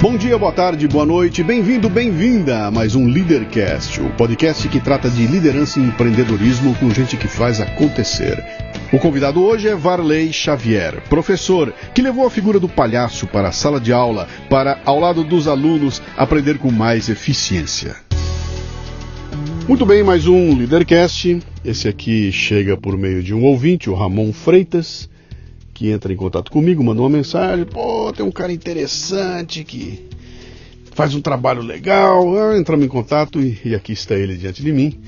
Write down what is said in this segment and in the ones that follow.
Bom dia, boa tarde, boa noite, bem-vindo, bem-vinda a mais um Leadercast, o podcast que trata de liderança e empreendedorismo com gente que faz acontecer. O convidado hoje é Varley Xavier, professor que levou a figura do palhaço para a sala de aula para, ao lado dos alunos, aprender com mais eficiência. Muito bem, mais um Leadercast. Esse aqui chega por meio de um ouvinte, o Ramon Freitas que entra em contato comigo, mandou uma mensagem, pô, tem um cara interessante que faz um trabalho legal. Ah, entramos em contato e, e, aqui está ele diante de mim.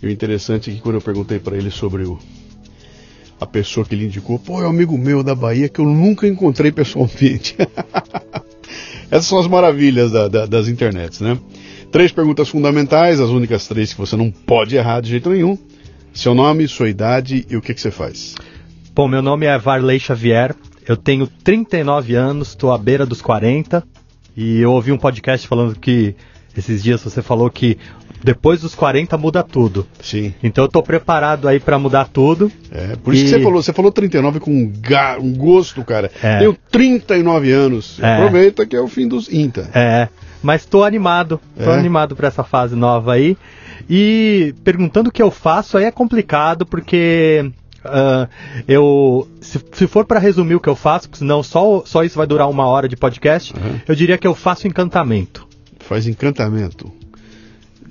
E o interessante é que quando eu perguntei para ele sobre o, a pessoa que ele indicou, pô, é um amigo meu da Bahia que eu nunca encontrei pessoalmente. Essas são as maravilhas da, da, das internets, né? Três perguntas fundamentais, as únicas três que você não pode errar de jeito nenhum. Seu nome, sua idade e o que, que você faz. Bom, meu nome é Varley Xavier, eu tenho 39 anos, estou à beira dos 40 e eu ouvi um podcast falando que esses dias você falou que depois dos 40 muda tudo. Sim. Então eu estou preparado aí para mudar tudo. É, por isso e... que você falou, você falou 39 com um, ga, um gosto, cara. É. Tenho 39 anos. É. Aproveita que é o fim dos INTA. É, mas estou animado, estou é. animado para essa fase nova aí. E perguntando o que eu faço aí é complicado porque Uh, eu, se, se for para resumir o que eu faço, senão só, só isso vai durar uma hora de podcast, uhum. eu diria que eu faço encantamento. Faz encantamento?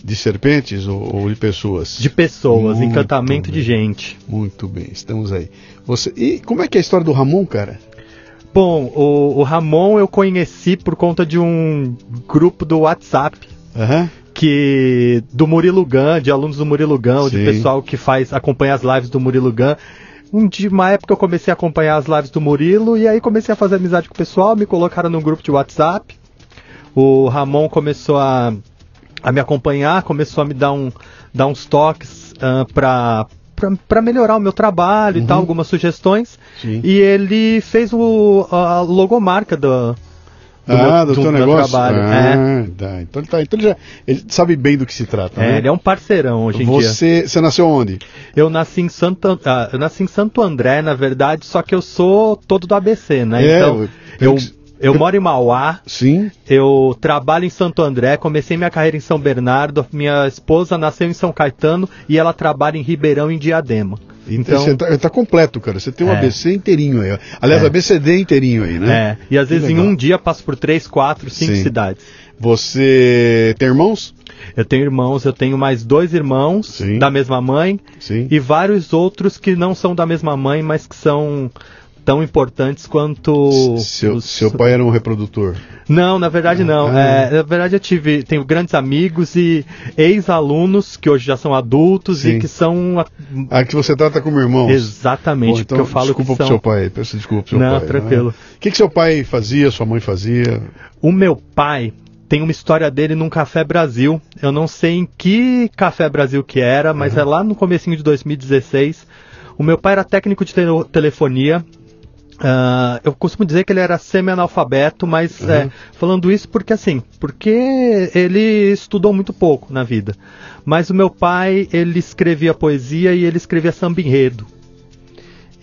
De serpentes ou, ou de pessoas? De pessoas, Muito encantamento bem. de gente. Muito bem, estamos aí. Você, e como é que é a história do Ramon, cara? Bom, o, o Ramon eu conheci por conta de um grupo do WhatsApp. Uhum que do Murilo Gun, de alunos do Murilo Gun, de pessoal que faz acompanha as lives do Murilo Gun. Um dia, uma época eu comecei a acompanhar as lives do Murilo e aí comecei a fazer amizade com o pessoal, me colocaram num grupo de WhatsApp. O Ramon começou a, a me acompanhar, começou a me dar, um, dar uns toques uh, para para melhorar o meu trabalho uhum. e tal, algumas sugestões. Sim. E ele fez o, a logomarca do, do ah, meu, do, do negócio? trabalho. Ah, é. tá. Então, tá. então ele já ele sabe bem do que se trata. É, né? ele é um parceirão hoje em você, dia. Você nasceu onde? Eu nasci em Santo, ah, eu nasci em Santo André, na verdade, só que eu sou todo do ABC, né? É, então, eu, eu moro em Mauá. Sim. Eu trabalho em Santo André, comecei minha carreira em São Bernardo. Minha esposa nasceu em São Caetano e ela trabalha em Ribeirão, em Diadema. Então, você tá, tá, completo, cara. Você tem um é. ABC inteirinho aí. Aliás, é. ABCD inteirinho aí, né? É. E às vezes em um dia passo por três, quatro, cinco Sim. cidades. Você tem irmãos? Eu tenho irmãos, eu tenho mais dois irmãos Sim. da mesma mãe Sim. e vários outros que não são da mesma mãe, mas que são tão importantes quanto. Seu, os... seu pai era um reprodutor? Não, na verdade não. Ah. É, na verdade eu tive, tenho grandes amigos e ex-alunos que hoje já são adultos Sim. e que são. Ah, que você trata como irmãos? Exatamente, Bom, então, que eu falo desculpa que pro seu pai, peço desculpa pro seu não, pai. Tranquilo. Não, O que, que seu pai fazia, sua mãe fazia? O meu pai tem uma história dele num Café Brasil. Eu não sei em que Café Brasil que era, mas uhum. é lá no comecinho de 2016. O meu pai era técnico de te telefonia Uh, eu costumo dizer que ele era semi-analfabeto, mas uhum. é, falando isso porque assim, porque ele estudou muito pouco na vida. Mas o meu pai, ele escrevia poesia e ele escrevia samba enredo.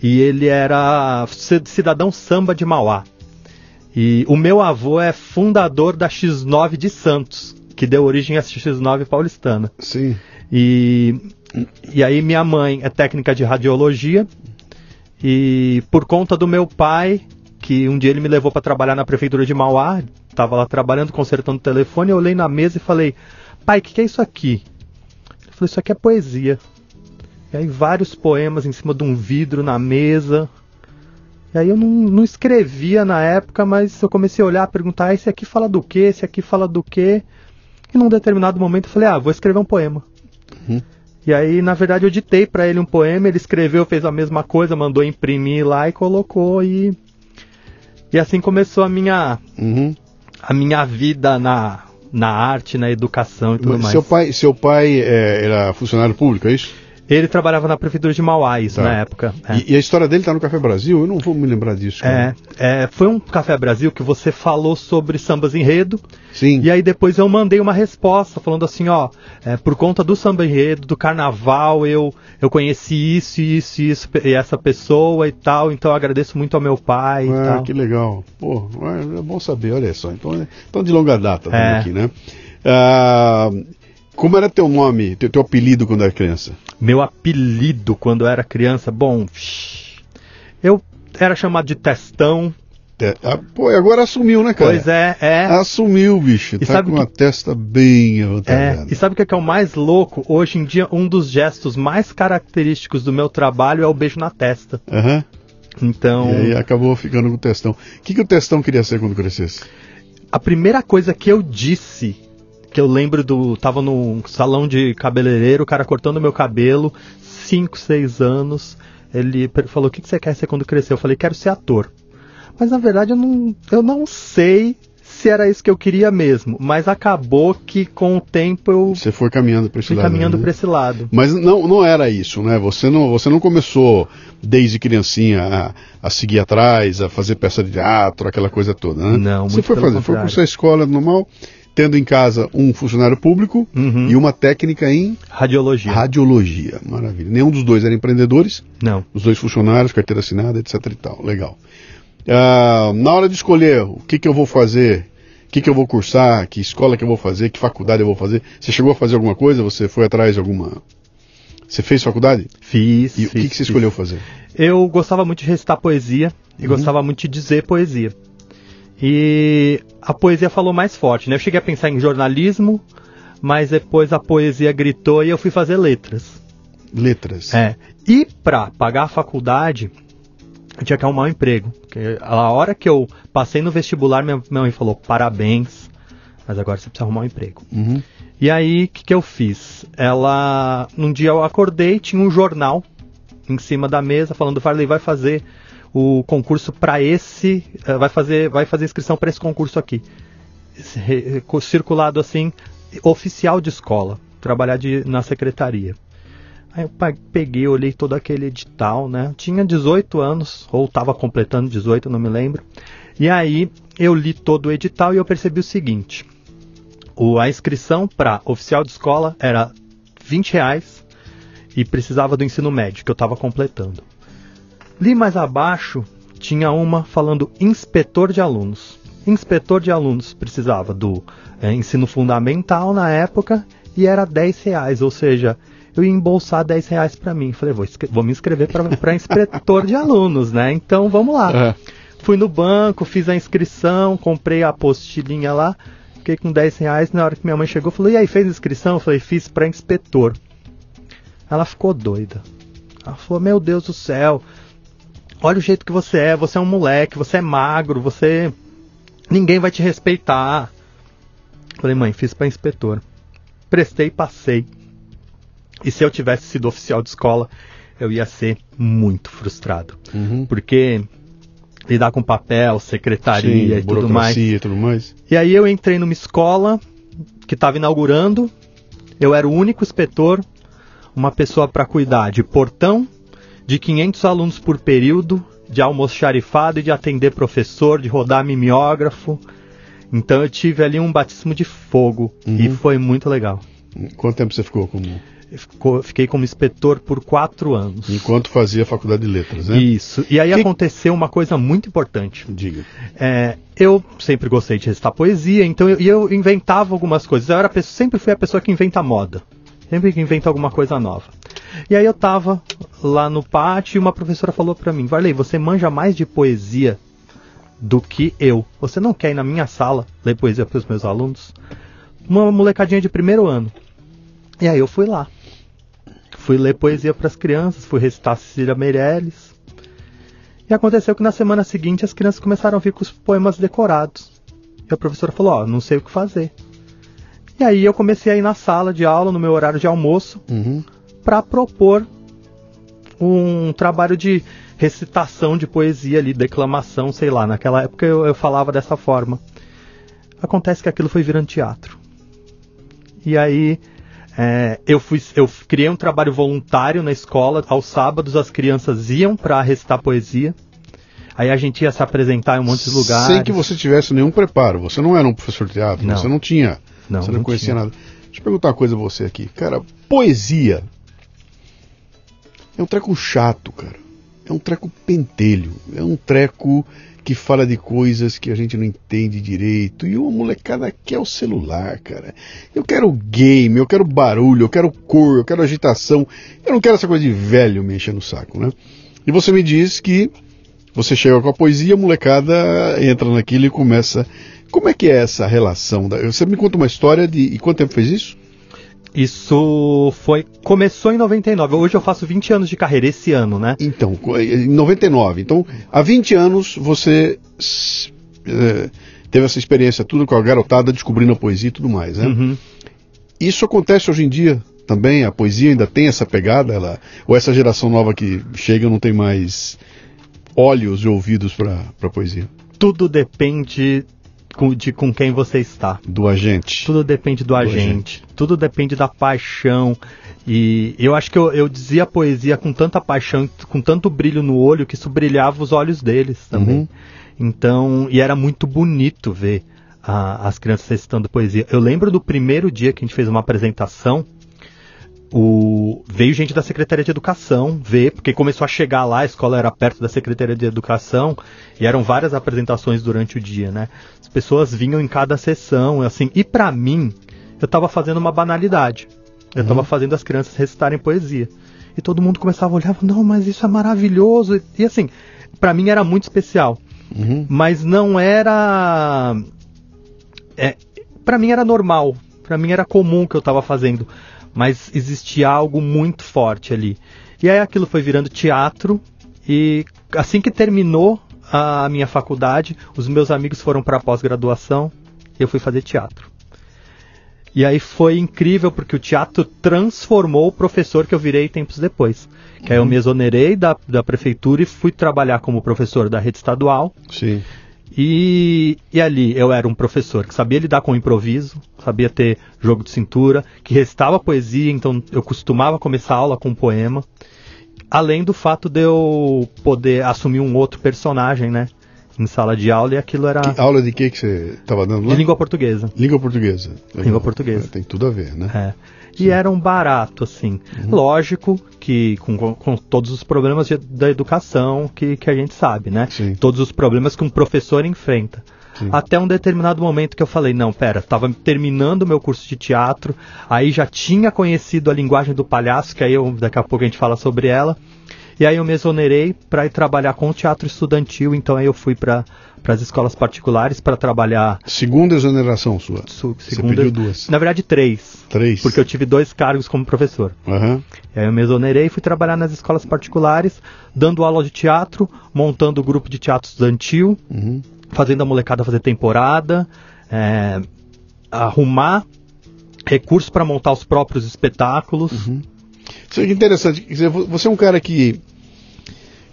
E ele era cidadão samba de Mauá. E o meu avô é fundador da X9 de Santos, que deu origem à X9 paulistana. Sim. E, e aí minha mãe é técnica de radiologia e por conta do meu pai, que um dia ele me levou para trabalhar na prefeitura de Mauá, estava lá trabalhando, consertando o telefone, eu olhei na mesa e falei: "Pai, o que, que é isso aqui?" Ele falou: "Isso aqui é poesia." E aí vários poemas em cima de um vidro na mesa. E aí eu não, não escrevia na época, mas eu comecei a olhar, a perguntar: ah, esse aqui fala do quê? Esse aqui fala do quê? E num determinado momento eu falei: ah, vou escrever um poema. Uhum. E aí, na verdade, eu ditei para ele um poema, ele escreveu, fez a mesma coisa, mandou imprimir lá e colocou e e assim começou a minha uhum. a minha vida na na arte, na educação e tudo Mas mais. Seu pai, seu pai é, era funcionário público, é isso? Ele trabalhava na prefeitura de Mauá, isso, Tá. na época. É. E, e a história dele tá no Café Brasil? Eu não vou me lembrar disso. É, é, foi um Café Brasil que você falou sobre sambas enredo, Sim. e aí depois eu mandei uma resposta falando assim, ó, é, por conta do samba enredo, do carnaval, eu, eu conheci isso, isso, isso, e essa pessoa e tal, então eu agradeço muito ao meu pai e Ah, tal. que legal. Pô, é bom saber, olha só. Então, é- então de longa data É. aqui, né? Ah, como era teu nome, teu, teu apelido quando era criança? Meu apelido quando era criança, bom, eu era chamado de Testão, Te- ah, pô, e agora assumiu, né, cara? pois é, é. Assumiu, bicho. E tá sabe com que- a testa bem É, avantajada. e sabe o que é, que é o mais louco? Hoje em dia, um dos gestos mais característicos do meu trabalho é o beijo na testa. Aham. Então, E aí acabou ficando com o testão. O que, que o testão queria ser quando crescesse? a primeira coisa que eu disse, que eu lembro do. Tava num salão de cabeleireiro, o cara cortando meu cabelo, 5, 6 anos. Ele falou: O que, que você quer ser quando crescer? Eu falei: Quero ser ator. Mas na verdade eu não, eu não sei se era isso que eu queria mesmo. Mas acabou que com o tempo eu Você foi caminhando para esse lado. caminhando né? pra esse lado. Mas não, não era isso, né? Você não, você não começou desde criancinha a, a seguir atrás, a fazer peça de teatro, aquela coisa toda, né? Não, Você muito foi pelo fazer, foi contrário. cursar a escola normal, tendo em casa um funcionário público Uhum. e uma técnica em Radiologia. radiologia. Maravilha. Nenhum dos dois era empreendedores, Não. os dois funcionários, carteira assinada, etc e tal. Legal. Ah, na hora de escolher o que, que eu vou fazer, o que, que eu vou cursar, que escola que eu vou fazer, que faculdade eu vou fazer, você chegou a fazer alguma coisa? Você foi atrás de alguma. Você fez faculdade? Fiz. E o que, fiz, que você fiz. escolheu fazer? Eu gostava muito de recitar poesia e Uhum. gostava muito de dizer poesia. E a poesia falou mais forte, né? Eu cheguei a pensar em jornalismo, mas depois a poesia gritou e eu fui fazer letras. Letras. É. E pra pagar a faculdade, eu tinha que arrumar um emprego. Porque a hora que eu passei no vestibular, minha, minha mãe falou: parabéns, mas agora você precisa arrumar um emprego. Uhum. E aí, o que, que eu fiz? Ela. Num dia eu acordei, tinha um jornal em cima da mesa falando: Farley vai fazer o concurso para esse. eh, Vai fazer, vai fazer inscrição para esse concurso aqui. Circulado assim, oficial de escola. Trabalhar de, na secretaria. Aí eu peguei, olhei todo aquele edital, né? Tinha 18 anos, ou estava completando 18, não me lembro. E aí eu li todo o edital e eu percebi o seguinte: o, a inscrição para oficial de escola era 20 reais e precisava do ensino médio, que eu estava completando. Li mais abaixo, tinha uma falando inspetor de alunos. Inspetor de alunos precisava do eh, ensino fundamental na época e era 10 reais, ou seja, eu ia embolsar 10 reais para mim. Falei, vou, vou me inscrever para inspetor de alunos, né? Então vamos lá. É. Fui no banco, fiz a inscrição, comprei a apostilinha lá, fiquei com 10 reais. Na hora que minha mãe chegou, falou: E aí, fez inscrição? Eu falei: Fiz para inspetor. Ela ficou doida. Ela falou: Meu Deus do céu, olha o jeito que você é. Você é um moleque, você é magro, você. Ninguém vai te respeitar. Falei: Mãe, fiz para inspetor. Prestei, passei. E se eu tivesse sido oficial de escola, eu ia ser muito frustrado. Uhum. Porque lidar com papel, secretaria Sim, e tudo mais. e tudo mais. E aí eu entrei numa escola que estava inaugurando. Eu era o único inspetor, uma pessoa para cuidar de portão, de 500 alunos por período, de almoxarifado e de atender professor, de rodar mimeógrafo. Então eu tive ali um batismo de fogo e Uhum. foi muito legal. Quanto tempo você ficou como. Ficou- fiquei como inspetor por quatro anos. Enquanto fazia faculdade de letras, né? Isso. E aí Que- aconteceu uma coisa muito importante. Diga. É, eu sempre gostei de recitar poesia, então eu, e eu inventava algumas coisas. Eu era sempre fui a pessoa que inventa moda. Sempre que inventa alguma coisa nova. E aí eu tava lá no pátio e uma professora falou pra mim: Varley, você manja mais de poesia do que eu. Você não quer ir na minha sala ler poesia pros meus alunos? Uma molecadinha de primeiro ano. E aí eu fui lá. Fui ler poesia para as crianças, fui recitar Cecília Meirelles. E aconteceu que na semana seguinte as crianças começaram a vir com os poemas decorados. E a professora falou: Ó, não sei o que fazer. E aí eu comecei a ir na sala de aula, no meu horário de almoço, Uhum. Para propor um trabalho de recitação de poesia ali, declamação, sei lá. Naquela época eu, eu falava dessa forma. Acontece que aquilo foi virando teatro. E aí É, eu, fui, eu criei um trabalho voluntário na escola. Aos sábados as crianças iam para recitar poesia. Aí a gente ia se apresentar em um monte de lugares. Sem que você tivesse nenhum preparo. Você não era um professor de teatro, Não. você não tinha. Não, você não, não conhecia tinha. nada. Deixa eu perguntar uma coisa a você aqui. Cara, poesia é um treco chato, cara. É um treco pentelho. É um treco que fala de coisas que a gente não entende direito. E uma molecada quer o celular, cara. Eu quero game, eu quero barulho, eu quero cor, eu quero agitação. Eu não quero essa coisa de velho me enchendo o saco, né? E você me diz que você chega com a poesia, a molecada entra naquilo e começa. Como é que é essa relação? Você me conta uma história de. E quanto tempo fez isso? Isso foi. Começou em 99. Hoje eu faço 20 anos de carreira esse ano, né? Então, co- em 99. Então, há 20 anos você eh, teve essa experiência tudo com a garotada descobrindo a poesia e tudo mais, né? Uhum. Isso acontece hoje em dia também? A poesia ainda tem essa pegada? Ela, ou essa geração nova que chega não tem mais olhos e ouvidos para a poesia? Tudo depende com- de com quem você está. Do agente. Tudo depende do, agente. Tudo depende da paixão. E eu acho que eu, eu dizia a poesia com tanta paixão, com tanto brilho no olho, que isso brilhava os olhos deles também. Uhum. Então, e era muito bonito ver a- as crianças recitando poesia. Eu lembro do primeiro dia que a gente fez uma apresentação. O, veio gente da Secretaria de Educação ver, porque começou a chegar lá, a escola era perto da Secretaria de Educação, e eram várias apresentações durante o dia, né? As pessoas vinham em cada sessão, assim, e pra mim, eu tava fazendo uma banalidade. Eu tava fazendo as crianças recitarem poesia. E todo mundo começava a olhar, não, mas isso é maravilhoso. E, e assim, pra mim era muito especial. Uhum. Mas não era. É, para mim era normal. Pra mim era comum o que eu tava fazendo. Mas existia algo muito forte ali. E aí aquilo foi virando teatro. E assim que terminou a minha faculdade, os meus amigos foram para pós-graduação. Eu fui fazer teatro. E aí foi incrível porque o teatro transformou o professor que eu virei tempos depois. Que aí eu me exonerei da, da prefeitura e fui trabalhar como professor da rede estadual. Sim. E, e ali eu era um professor que sabia lidar com o improviso, sabia ter jogo de cintura, que restava poesia, então eu costumava começar a aula com um poema. Além do fato de eu poder assumir um outro personagem, né? Em sala de aula, e aquilo era Que aula de que que você estava dando lá? de língua portuguesa. Língua portuguesa. Legal. Língua portuguesa. É, tem tudo a ver, né? É. E era um barato, assim. Lógico que com, com- todos os problemas de- da educação que, que a gente sabe, né? Sim. Todos os problemas que um professor enfrenta. Sim. Até um determinado momento que eu falei, não, pera, tava terminando o meu curso de teatro, aí já tinha conhecido a linguagem do palhaço, que aí eu, daqui a pouco a gente fala sobre ela. E aí eu me exonerei para ir trabalhar com o teatro estudantil, então aí eu fui para as escolas particulares para trabalhar Segunda exoneração sua. su- Você segunda, pediu duas. na verdade três, Três. porque eu tive dois cargos como professor. Aham. E aí eu me exonerei e fui trabalhar nas escolas particulares, dando aula de teatro, montando o grupo de teatro estudantil, Uhum. fazendo a molecada fazer temporada, é, arrumar recursos para montar os próprios espetáculos. Isso é interessante. Quer dizer, vo- você é um cara que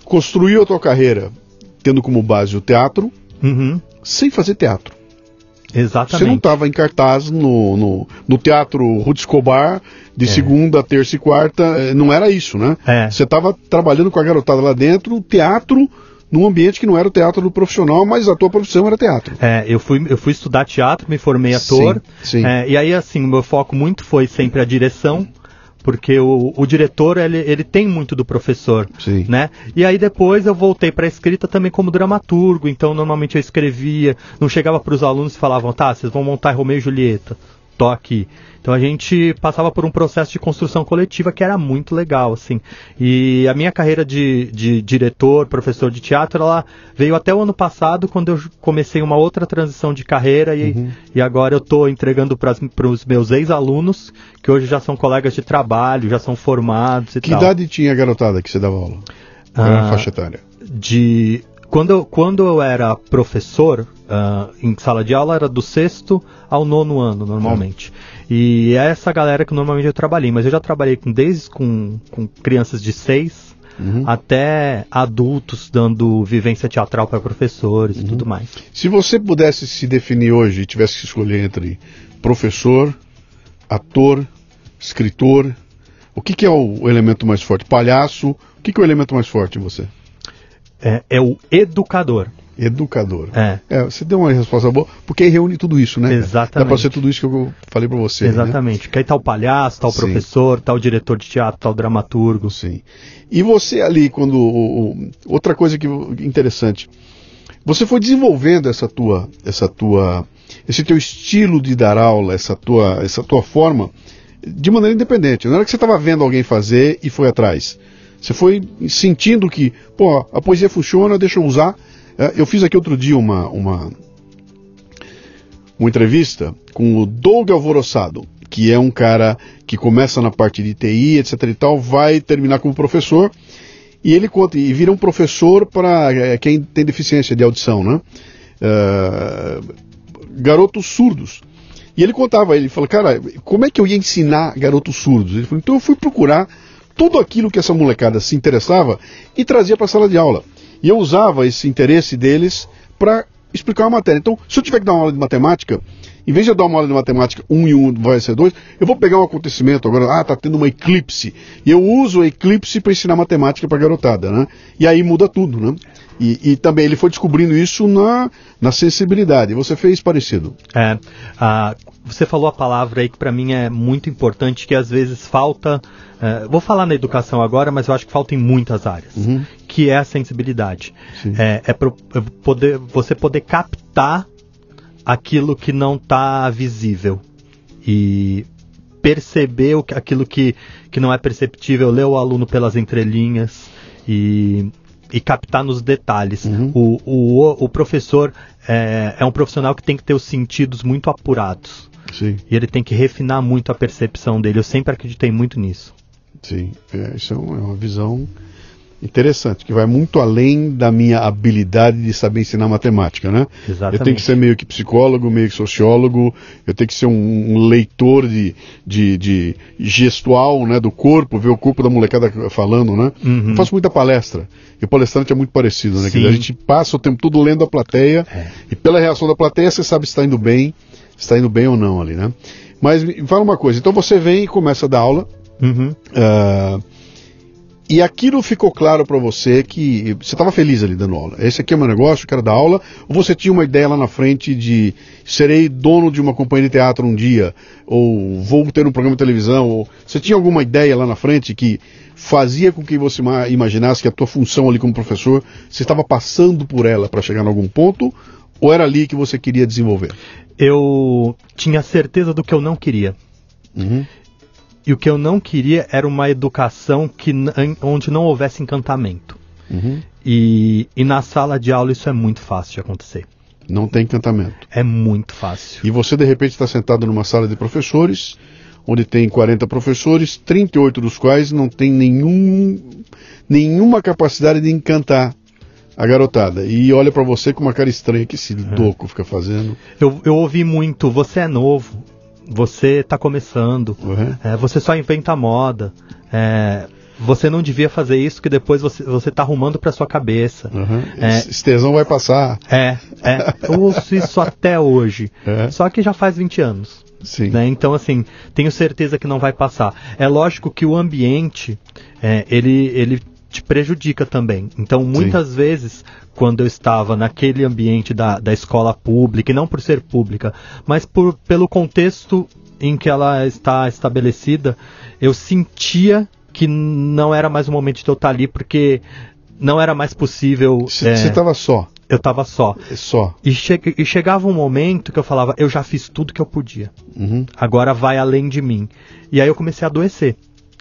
construiu a tua carreira tendo como base o teatro, Uhum, sem fazer teatro. Você não exatamente. estava em cartaz no, no, no teatro Ruth Escobar de segunda, terça e quarta. eh, Não era isso, né? É. Você estava trabalhando com a garotada lá dentro, teatro, num ambiente que não era o teatro do profissional, mas a tua profissão era teatro. É, eu fui, eu fui estudar teatro, me formei ator. Sim, sim. É, e aí, assim, o meu foco muito foi sempre a direção, porque o, o diretor, ele, ele tem muito do professor, Sim. né? E aí depois eu voltei para a escrita também como dramaturgo, então normalmente eu escrevia, não chegava para os alunos e falavam, tá, vocês vão montar Romeu e Julieta, tô aqui. Então a gente passava por um processo de construção coletiva que era muito legal, assim. E a minha carreira de, de diretor, professor de teatro, ela veio até o ano passado, quando eu comecei uma outra transição de carreira e, e agora eu estou entregando para os meus ex-alunos, que hoje já são colegas de trabalho, já são formados e Que tal. idade tinha a garotada que você dava aula? Qual era a Ah, faixa etária? de quando eu, quando eu era professor ah, em sala de aula era do sexto ao nono ano normalmente e é essa galera que normalmente eu trabalhei mas eu já trabalhei com desde com, com crianças de seis Uhum. até adultos dando vivência teatral para professores e tudo mais Se você pudesse se definir hoje e tivesse que escolher entre professor, ator escritor? O que, que é o, o elemento mais forte? Palhaço? O que, que é o elemento mais forte em você? É, é o educador. Educador. É. É, você deu uma resposta boa, porque aí reúne tudo isso, né? Exatamente. Dá pra ser tudo isso que eu falei pra você. né? Exatamente. Que aí tá o palhaço, tá o Sim. professor, tá o diretor de teatro, tá o dramaturgo. Sim. E você ali, quando. outra coisa que interessante. Você foi desenvolvendo essa tua, essa tua, esse teu estilo de dar aula, essa tua, essa tua forma, de maneira independente. Não era que você estava vendo alguém fazer e foi atrás. Você foi sentindo que, pô, a poesia funciona, deixa eu usar. É, Eu fiz aqui outro dia uma, uma, uma entrevista com o Doug Alvoroçado, que é um cara que começa na parte de TI, etc e tal, vai terminar como professor, e ele conta, e vira um professor para é, quem tem deficiência de audição, né? É, garotos surdos. E ele contava, ele falou, cara, como é que eu ia ensinar garotos surdos? Ele falou, então eu fui procurar tudo aquilo que essa molecada se interessava e trazia para a sala de aula. E eu usava esse interesse deles para explicar uma matéria. Então, se eu tiver que dar uma aula de matemática, em vez de eu dar uma aula de matemática, um e um vai ser dois, eu vou pegar um acontecimento agora, ah, tá tendo uma eclipse. E eu uso a eclipse para ensinar matemática para garotada, né? E aí muda tudo, né? E, e também ele foi descobrindo isso na, na sensibilidade. Você fez parecido. É, ah, você falou a palavra aí que para mim é muito importante, que às vezes falta. é, vou falar na educação agora, mas eu acho que falta em muitas áreas, que é a sensibilidade. Sim. É, é pro- é poder, você poder captar aquilo que não está visível e perceber o que- aquilo que, que não é perceptível, ler o aluno pelas entrelinhas e, e captar nos detalhes. O, o, o professor é, é um profissional que tem que ter os sentidos muito apurados. Sim, E ele tem que refinar muito a percepção dele. Eu sempre acreditei muito nisso. sim. É, isso é é uma visão interessante, que vai muito além da minha habilidade de saber ensinar matemática, né? Exatamente. Eu tenho que ser meio que psicólogo, meio que sociólogo, eu tenho que ser um, um leitor de, de, de gestual, né, do corpo, ver o corpo da molecada falando, né? Uhum. Eu faço muita palestra, e o palestrante é muito parecido, né? Dizer, a gente passa o tempo todo lendo a plateia, É. e pela reação da plateia você sabe se está indo bem, está indo bem ou não ali, né? Mas me fala uma coisa, então você vem e começa a dar aula, Uhum. ah, e aquilo ficou claro para você que você estava feliz ali dando aula. Esse aqui é o meu negócio, eu quero dar aula. Ou você tinha uma ideia lá na frente de serei dono de uma companhia de teatro um dia, ou vou ter um programa de televisão, ou você tinha alguma ideia lá na frente que fazia com que você ma- imaginasse que a tua função ali como professor, você estava passando por ela para chegar em algum ponto, ou era ali que você queria desenvolver? Eu tinha certeza do que eu não queria. Uhum. E o que eu não queria era uma educação que, onde não houvesse encantamento. Uhum. E, e na sala de aula isso é muito fácil de acontecer. Não tem encantamento. É muito fácil. E você, de repente, está sentado numa sala de professores, onde tem 40 professores, 38 dos quais não tem nenhum, nenhuma capacidade de encantar a garotada. E olha para você com uma cara estranha que esse doco fica fazendo. Eu, eu ouvi muito, você é novo, você está começando, Uhum. é, você só inventa moda, é, você não devia fazer isso que depois você, você tá arrumando para sua cabeça. Uhum. É. Esse tesão vai passar. É, é, eu ouço isso até hoje. É. Só que já faz 20 anos. Sim. né? Então, assim, tenho certeza que não vai passar. É lógico que o ambiente, é, ele, ele te prejudica também. Então, muitas vezes, quando eu estava naquele ambiente da, da escola pública, e não por ser pública, mas por, pelo contexto em que ela está estabelecida, eu sentia que não era mais o momento de eu estar ali, porque não era mais possível. Você é, estava só. eu estava só. Só. E, che e chegava um momento que eu falava, eu já fiz tudo que eu podia. Uhum. Agora vai além de mim. E aí eu comecei a adoecer.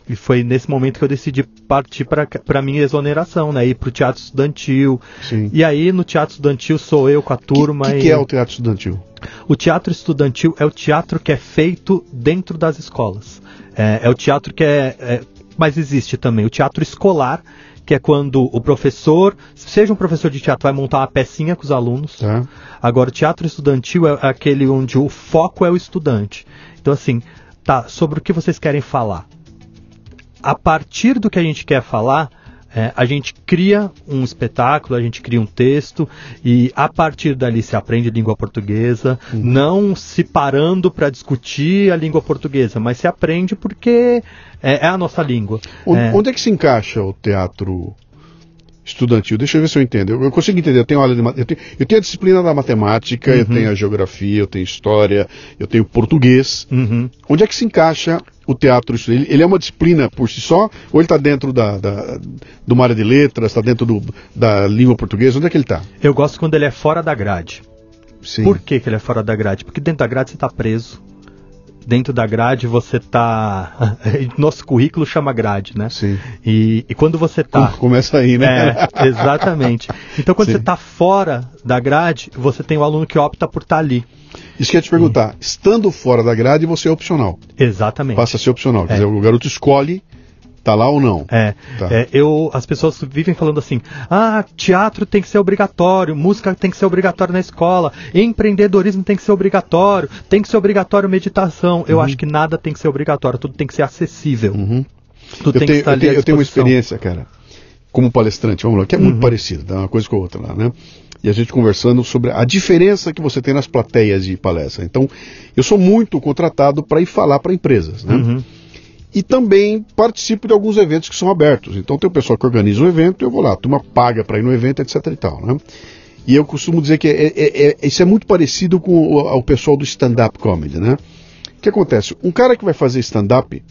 E foi nesse momento que eu decidi partir para minha exoneração, né? Ir pro teatro estudantil. Sim. E aí no teatro estudantil sou eu com a O turma. que, e... que é o teatro estudantil? O teatro estudantil é o teatro que é feito dentro das escolas. É, é o teatro que é, é- Mas existe também o teatro escolar, que é quando o professor, seja um professor de teatro, vai montar uma pecinha com os alunos. Tá? Agora, o teatro estudantil é aquele onde o foco é o estudante. Então, assim, tá, sobre o que vocês querem falar. A partir do que a gente quer falar, É, a gente cria um espetáculo, a gente cria um texto e a partir dali se aprende língua portuguesa, uhum. não se parando para discutir a língua portuguesa, mas se aprende porque é, é a nossa língua. Onde é... onde é que se encaixa o teatro estudantil. Deixa eu ver se eu entendo. Eu, eu consigo entender. Eu tenho aula de eu tenho, eu tenho a disciplina da matemática, uhum. eu tenho a geografia, eu tenho história, eu tenho português. Uhum. Onde é que se encaixa o teatro? Ele, ele é uma disciplina por si só ou ele está dentro da, da, de uma área de letras, está dentro do, da língua portuguesa? Onde é que ele está? Eu gosto quando ele é fora da grade. Sim. Por que, que ele é fora da grade? Porque dentro da grade você está preso dentro da grade você tá. Nosso currículo chama grade, né? Sim. E, e quando você tá. Começa aí, né? É, exatamente. Então quando Sim. você tá fora da grade, você tem o aluno que opta por estar tá ali. Isso que eu ia te perguntar. Sim. Estando fora da grade, você é opcional. Exatamente. Passa a ser opcional. Quer é. dizer, o garoto escolhe Tá lá ou não? É, tá. é, eu, as pessoas vivem falando assim: ah, teatro tem que ser obrigatório, música tem que ser obrigatório na escola, empreendedorismo tem que ser obrigatório, tem que ser obrigatório meditação. Uhum. Eu acho que nada tem que ser obrigatório, tudo tem que ser acessível. Uhum. Tudo eu, tenho, eu, tenho, eu tenho uma experiência, cara, como palestrante, vamos lá, que é muito uhum. parecido, tá? uma coisa com a outra lá, né? e a gente conversando sobre a diferença que você tem nas plateias de palestra. Então, eu sou muito contratado para ir falar para empresas, né? Uhum e também participo de alguns eventos que são abertos. Então tem o pessoal que organiza um evento, eu vou lá, a turma paga para ir no evento, etc e tal, né? E eu costumo dizer que é, é, é, isso é muito parecido com o, o pessoal do stand-up comedy, né? O que acontece? Um cara que vai fazer stand-up,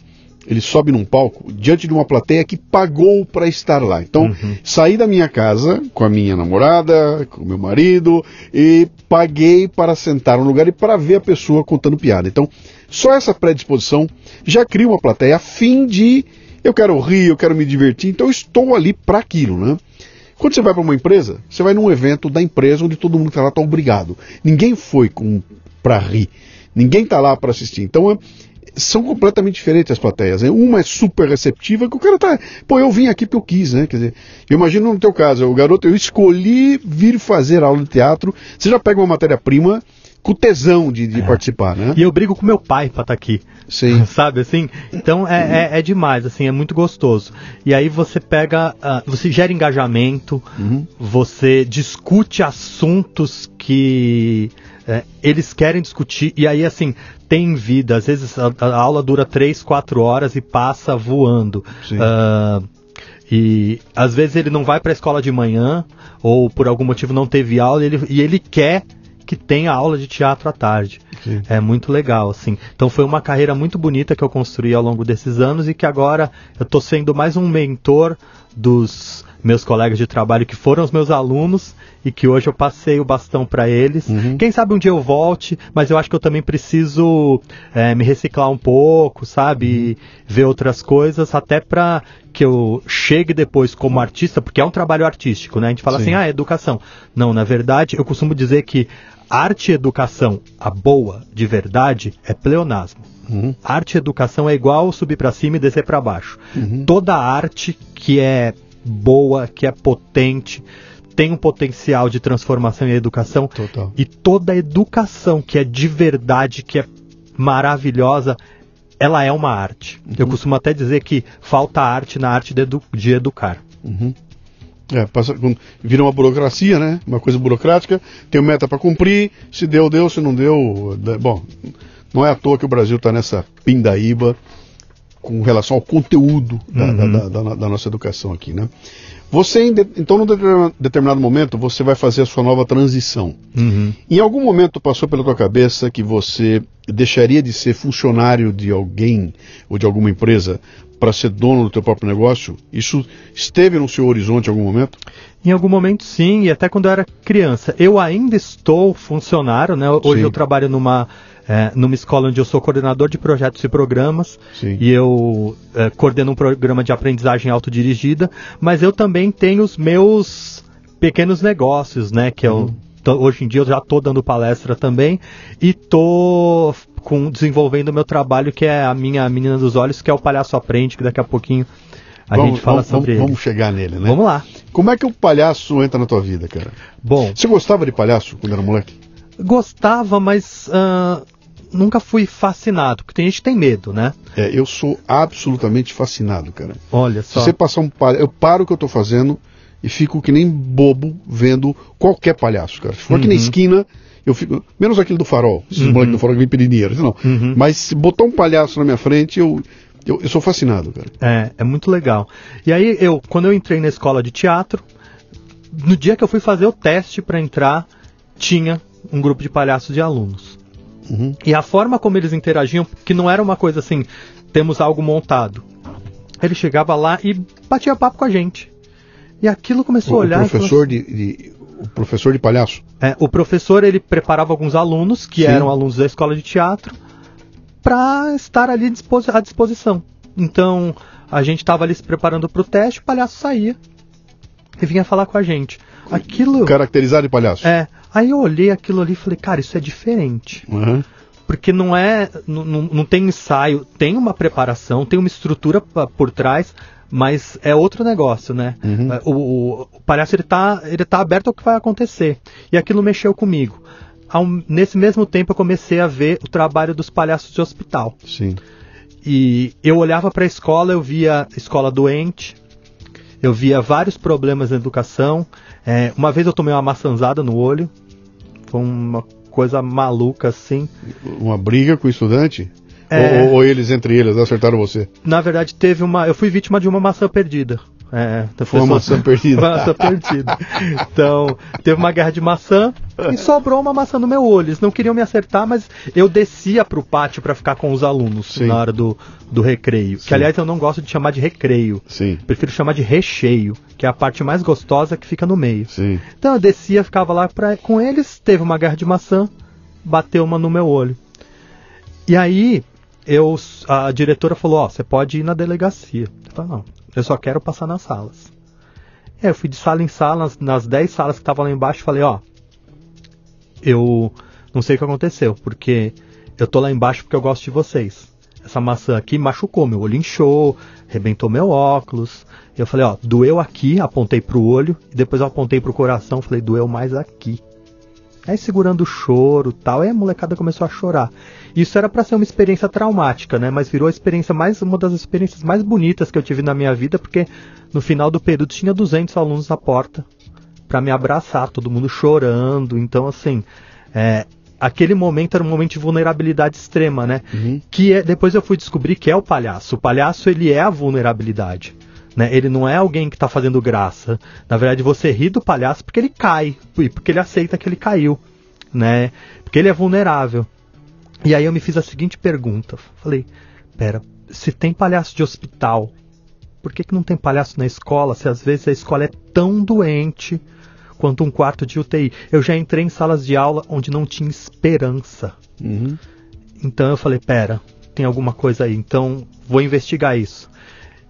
ele sobe num palco diante de uma plateia que pagou para estar lá. Então, uhum. saí da minha casa com a minha namorada, com o meu marido, e paguei para sentar no lugar e para ver a pessoa contando piada. Então, só essa predisposição já cria uma plateia a fim de eu quero rir, eu quero me divertir, então eu estou ali para aquilo, né? Quando você vai para uma empresa, você vai num evento da empresa onde todo mundo está lá está obrigado. Ninguém foi para rir, ninguém está lá para assistir. Então é, são completamente diferentes as plateias. Né? Uma é super receptiva, que o cara tá. Pô, eu vim aqui porque eu quis, né? Quer dizer, eu imagino no teu caso, o garoto, eu escolhi vir fazer aula de teatro. Você já pega uma matéria-prima com tesão de, de é. participar, né? E eu brigo com meu pai pra estar tá aqui. Sim. Sabe assim? Então é, é, é, demais, assim, é muito gostoso. E aí você pega, uh, você gera engajamento, uhum. você discute assuntos que é, eles querem discutir, e aí assim, tem vida. Às vezes a, a aula dura 3, 4 horas e passa voando. Uh, e às vezes ele não vai para a escola de manhã, ou por algum motivo não teve aula, e ele, e ele quer que tenha aula de teatro à tarde. Sim. É muito legal, assim. Então foi uma carreira muito bonita que eu construí ao longo desses anos e que agora eu estou sendo mais um mentor dos meus colegas de trabalho que foram os meus alunos e que hoje eu passei o bastão para eles. Uhum. Quem sabe um dia eu volte, mas eu acho que eu também preciso é, me reciclar um pouco, sabe? Uhum. Ver outras coisas, até para que eu chegue depois como artista, porque é um trabalho artístico, né? A gente fala Sim. assim, ah, é educação. Não, na verdade, eu costumo dizer que arte e educação, a boa, de verdade, é pleonasmo. Uhum. Arte e educação é igual subir para cima e descer para baixo. Uhum. Toda arte que é boa, que é potente, tem um potencial de transformação e educação. Total. E toda educação que é de verdade, que é maravilhosa, ela é uma arte. Uhum. Eu costumo até dizer que falta arte na arte de, edu de educar. Uhum. É, passa, vira uma burocracia, né? Uma coisa burocrática, tem uma meta para cumprir, se deu, deu, se não deu. Bom, não é à toa que o Brasil está nessa pindaíba com relação ao conteúdo da, uhum. da, da, da, nossa educação aqui, né? Você, então, num determinado momento, você vai fazer a sua nova transição. Uhum. Em algum momento passou pela tua cabeça que você deixaria de ser funcionário de alguém ou de alguma empresa para ser dono do teu próprio negócio? Isso esteve no seu horizonte em algum momento? Em algum momento sim, e até quando eu era criança. Eu ainda estou funcionário, né? Hoje sim. eu trabalho numa, é, numa escola onde eu sou coordenador de projetos e programas, sim. e eu é, coordeno um programa de aprendizagem autodirigida, mas eu também tenho os meus pequenos negócios, né? Que eu, uhum. hoje em dia eu já estou dando palestra também, e estou com, desenvolvendo o meu trabalho, que é a minha menina dos olhos, que é o Palhaço Aprende, que daqui a pouquinho a vamos, gente fala vamos, sobre vamos, ele. Vamos chegar nele, né? Vamos lá. Como é que o palhaço entra na tua vida, cara? Bom. Você gostava de palhaço quando era moleque? Gostava, mas uh, nunca fui fascinado, porque tem gente que tem medo, né? É, eu sou absolutamente fascinado, cara. Olha Se só. você passar um palhaço, eu paro o que eu tô fazendo e fico que nem bobo vendo qualquer palhaço, cara. Se for aqui na Uhum. esquina, eu fico. Menos aquele do farol, esses Uhum. moleques do farol que vem pedir dinheiro, não. Uhum. Mas se botar um palhaço na minha frente, eu, eu, eu sou fascinado, cara. É, é muito legal. E aí eu, quando eu entrei na escola de teatro, no dia que eu fui fazer o teste para entrar, tinha um grupo de palhaços de alunos. Uhum. E a forma como eles interagiam, que não era uma coisa assim, temos algo montado. Ele chegava lá e batia papo com a gente. E aquilo começou O, a olhar. e falou professor de, de- o professor de palhaço. É, o professor ele preparava alguns alunos que Sim. eram alunos da escola de teatro para estar ali à disposição. Então a gente estava ali se preparando para o teste, o palhaço saía e vinha falar com a gente. Aquilo Caracterizado de palhaço. é. Aí eu olhei aquilo ali e falei, cara, isso é diferente. Uhum. Porque não é. Não, não, tem ensaio, tem uma preparação, tem uma estrutura pa- por trás, mas é outro negócio, né? Uhum. O, o- o palhaço ele tá, ele tá aberto ao que vai acontecer. E aquilo mexeu comigo. Ao- nesse mesmo tempo eu comecei a ver o trabalho dos palhaços de hospital. Sim. E eu olhava para a escola, eu via escola doente, eu via vários problemas na educação. É, uma vez eu tomei uma maçãzada no olho, foi uma coisa maluca assim. Uma briga com o estudante? É. Ou, ou eles entre eles acertaram você? Na verdade, teve uma. Eu fui vítima de uma maçã perdida. É, da Foi uma maçã perdida. Uma maçã perdida. Então, teve uma guerra de maçã e sobrou uma maçã no meu olho. Eles não queriam me acertar, mas eu descia pro pátio para ficar com os alunos Sim. na hora do, do recreio. Sim. Que, aliás, eu não gosto de chamar de recreio. Sim. Prefiro chamar de recheio, que é a parte mais gostosa que fica no meio. Sim. Então eu descia, ficava lá pra, com eles, teve uma guerra de maçã, bateu uma no meu olho. E aí, eu, a diretora falou, ó, você pode ir na delegacia. Eu falei, não, eu só quero passar nas salas. Aí eu fui de sala em sala, nas, nas 10 salas que estavam lá embaixo, falei, ó, eu não sei o que aconteceu, porque eu tô lá embaixo porque eu gosto de vocês. Essa maçã aqui machucou, meu olho inchou, arrebentou meu óculos. Eu falei, ó, doeu aqui, apontei pro olho, e depois eu apontei pro coração, falei, doeu mais aqui. Aí segurando o choro tal, aí a molecada começou a chorar. Isso era para ser uma experiência traumática, né? Mas virou a experiência mais uma das experiências mais bonitas que eu tive na minha vida, porque no final do período tinha 200 alunos na porta para me abraçar, todo mundo chorando. Então assim, é, aquele momento era um momento de vulnerabilidade extrema, né? Uhum. Que é, depois eu fui descobrir que é o palhaço. O palhaço ele é a vulnerabilidade. Né? Ele não é alguém que está fazendo graça. Na verdade, você ri do palhaço porque ele cai, e porque ele aceita que ele caiu, né? Porque ele é vulnerável. E aí eu me fiz a seguinte pergunta. Falei, pera, se tem palhaço de hospital, por que, que não tem palhaço na escola se às vezes a escola é tão doente quanto um quarto de UTI? Eu já entrei em salas de aula onde não tinha esperança. Uhum. Então eu falei, pera, tem alguma coisa aí, então vou investigar isso.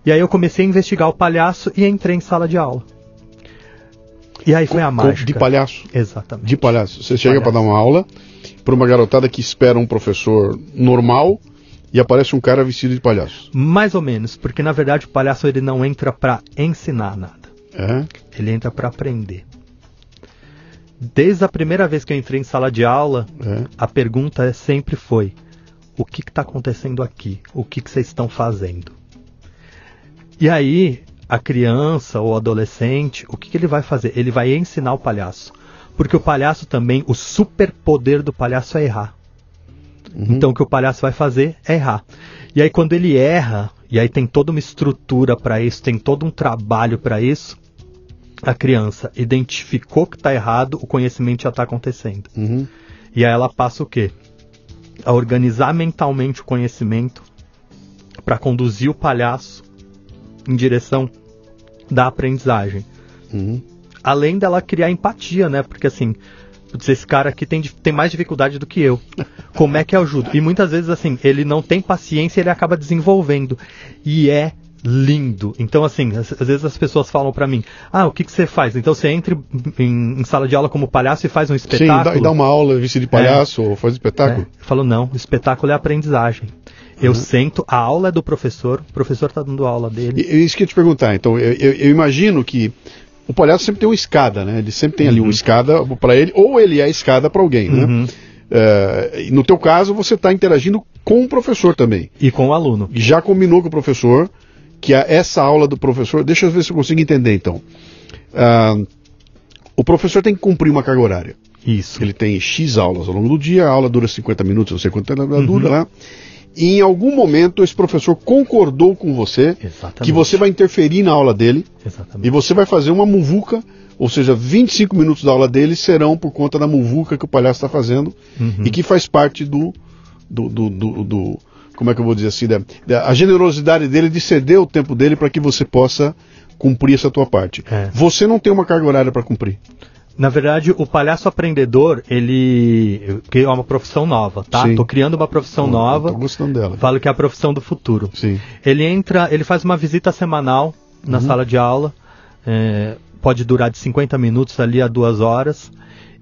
E aí eu comecei a investigar o palhaço e entrei em sala de aula. E aí foi a mágica. De palhaço. Exatamente. De palhaço. Você chega para dar uma aula para uma garotada que espera um professor normal e aparece um cara vestido de palhaço. Mais ou menos, porque na verdade o palhaço ele não entra pra ensinar nada. É? Ele entra pra aprender. Desde a primeira vez que eu entrei em sala de aula, É. a pergunta sempre foi: o que está acontecendo aqui? O que que vocês estão fazendo? E aí, a criança ou adolescente, o que, que ele vai fazer? Ele vai ensinar o palhaço. Porque o palhaço também, o superpoder do palhaço é errar. Uhum. Então o que o palhaço vai fazer é errar. E aí quando ele erra, e aí tem toda uma estrutura para isso, tem todo um trabalho para isso, a criança identificou que está errado, o conhecimento já está acontecendo. Uhum. E aí ela passa o quê? A organizar mentalmente o conhecimento para conduzir o palhaço em direção da aprendizagem. Uhum. Além dela criar empatia, né? Porque assim, putz, esse cara aqui tem, tem mais dificuldade do que eu. Como é que eu ajudo? E muitas vezes, assim, ele não tem paciência e ele acaba desenvolvendo. E é lindo. Então, assim, às, às vezes as pessoas falam pra mim, ah, o que, que você faz? Então você entra em, em sala de aula como palhaço e faz um Sim, espetáculo. dá, e dá uma aula vestido de palhaço ou faz espetáculo. É, eu falo, não, o espetáculo é aprendizagem. Eu sento, a aula é do professor, o professor tá dando aula dele. E, isso que eu ia te perguntar. Então, eu, eu- eu imagino que o palhaço sempre tem uma escada, né? Ele sempre tem ali uma escada para ele, ou ele é a escada para alguém, né? Uhum. É, no teu caso, você está interagindo com o professor também. E com o aluno. Já combinou com o professor que a, essa aula do professor. Deixa eu ver se eu consigo entender então. Uh, o professor tem que cumprir uma carga horária. Isso. Ele tem X aulas ao longo do dia, a aula dura 50 minutos, não sei quanto ela dura uhum. lá. E em algum momento esse professor concordou com você Exatamente. que você vai interferir na aula dele Exatamente. e você vai fazer uma muvuca, ou seja, 25 minutos da aula dele serão por conta da muvuca que o palhaço está fazendo uhum. e que faz parte do, do, do, do, do como é que eu vou dizer assim, da, da, a generosidade dele de ceder o tempo dele para que você possa cumprir essa tua parte. É. Você não tem uma carga horária para cumprir. Na verdade, o palhaço aprendedor, ele. que é uma profissão nova, tá? Sim. Tô criando uma profissão nova. Tô gostando dela. Falo que é a profissão do futuro. Sim. Ele entra, ele faz uma visita semanal na uhum. sala de aula. É, pode durar de 50 minutos ali a duas horas.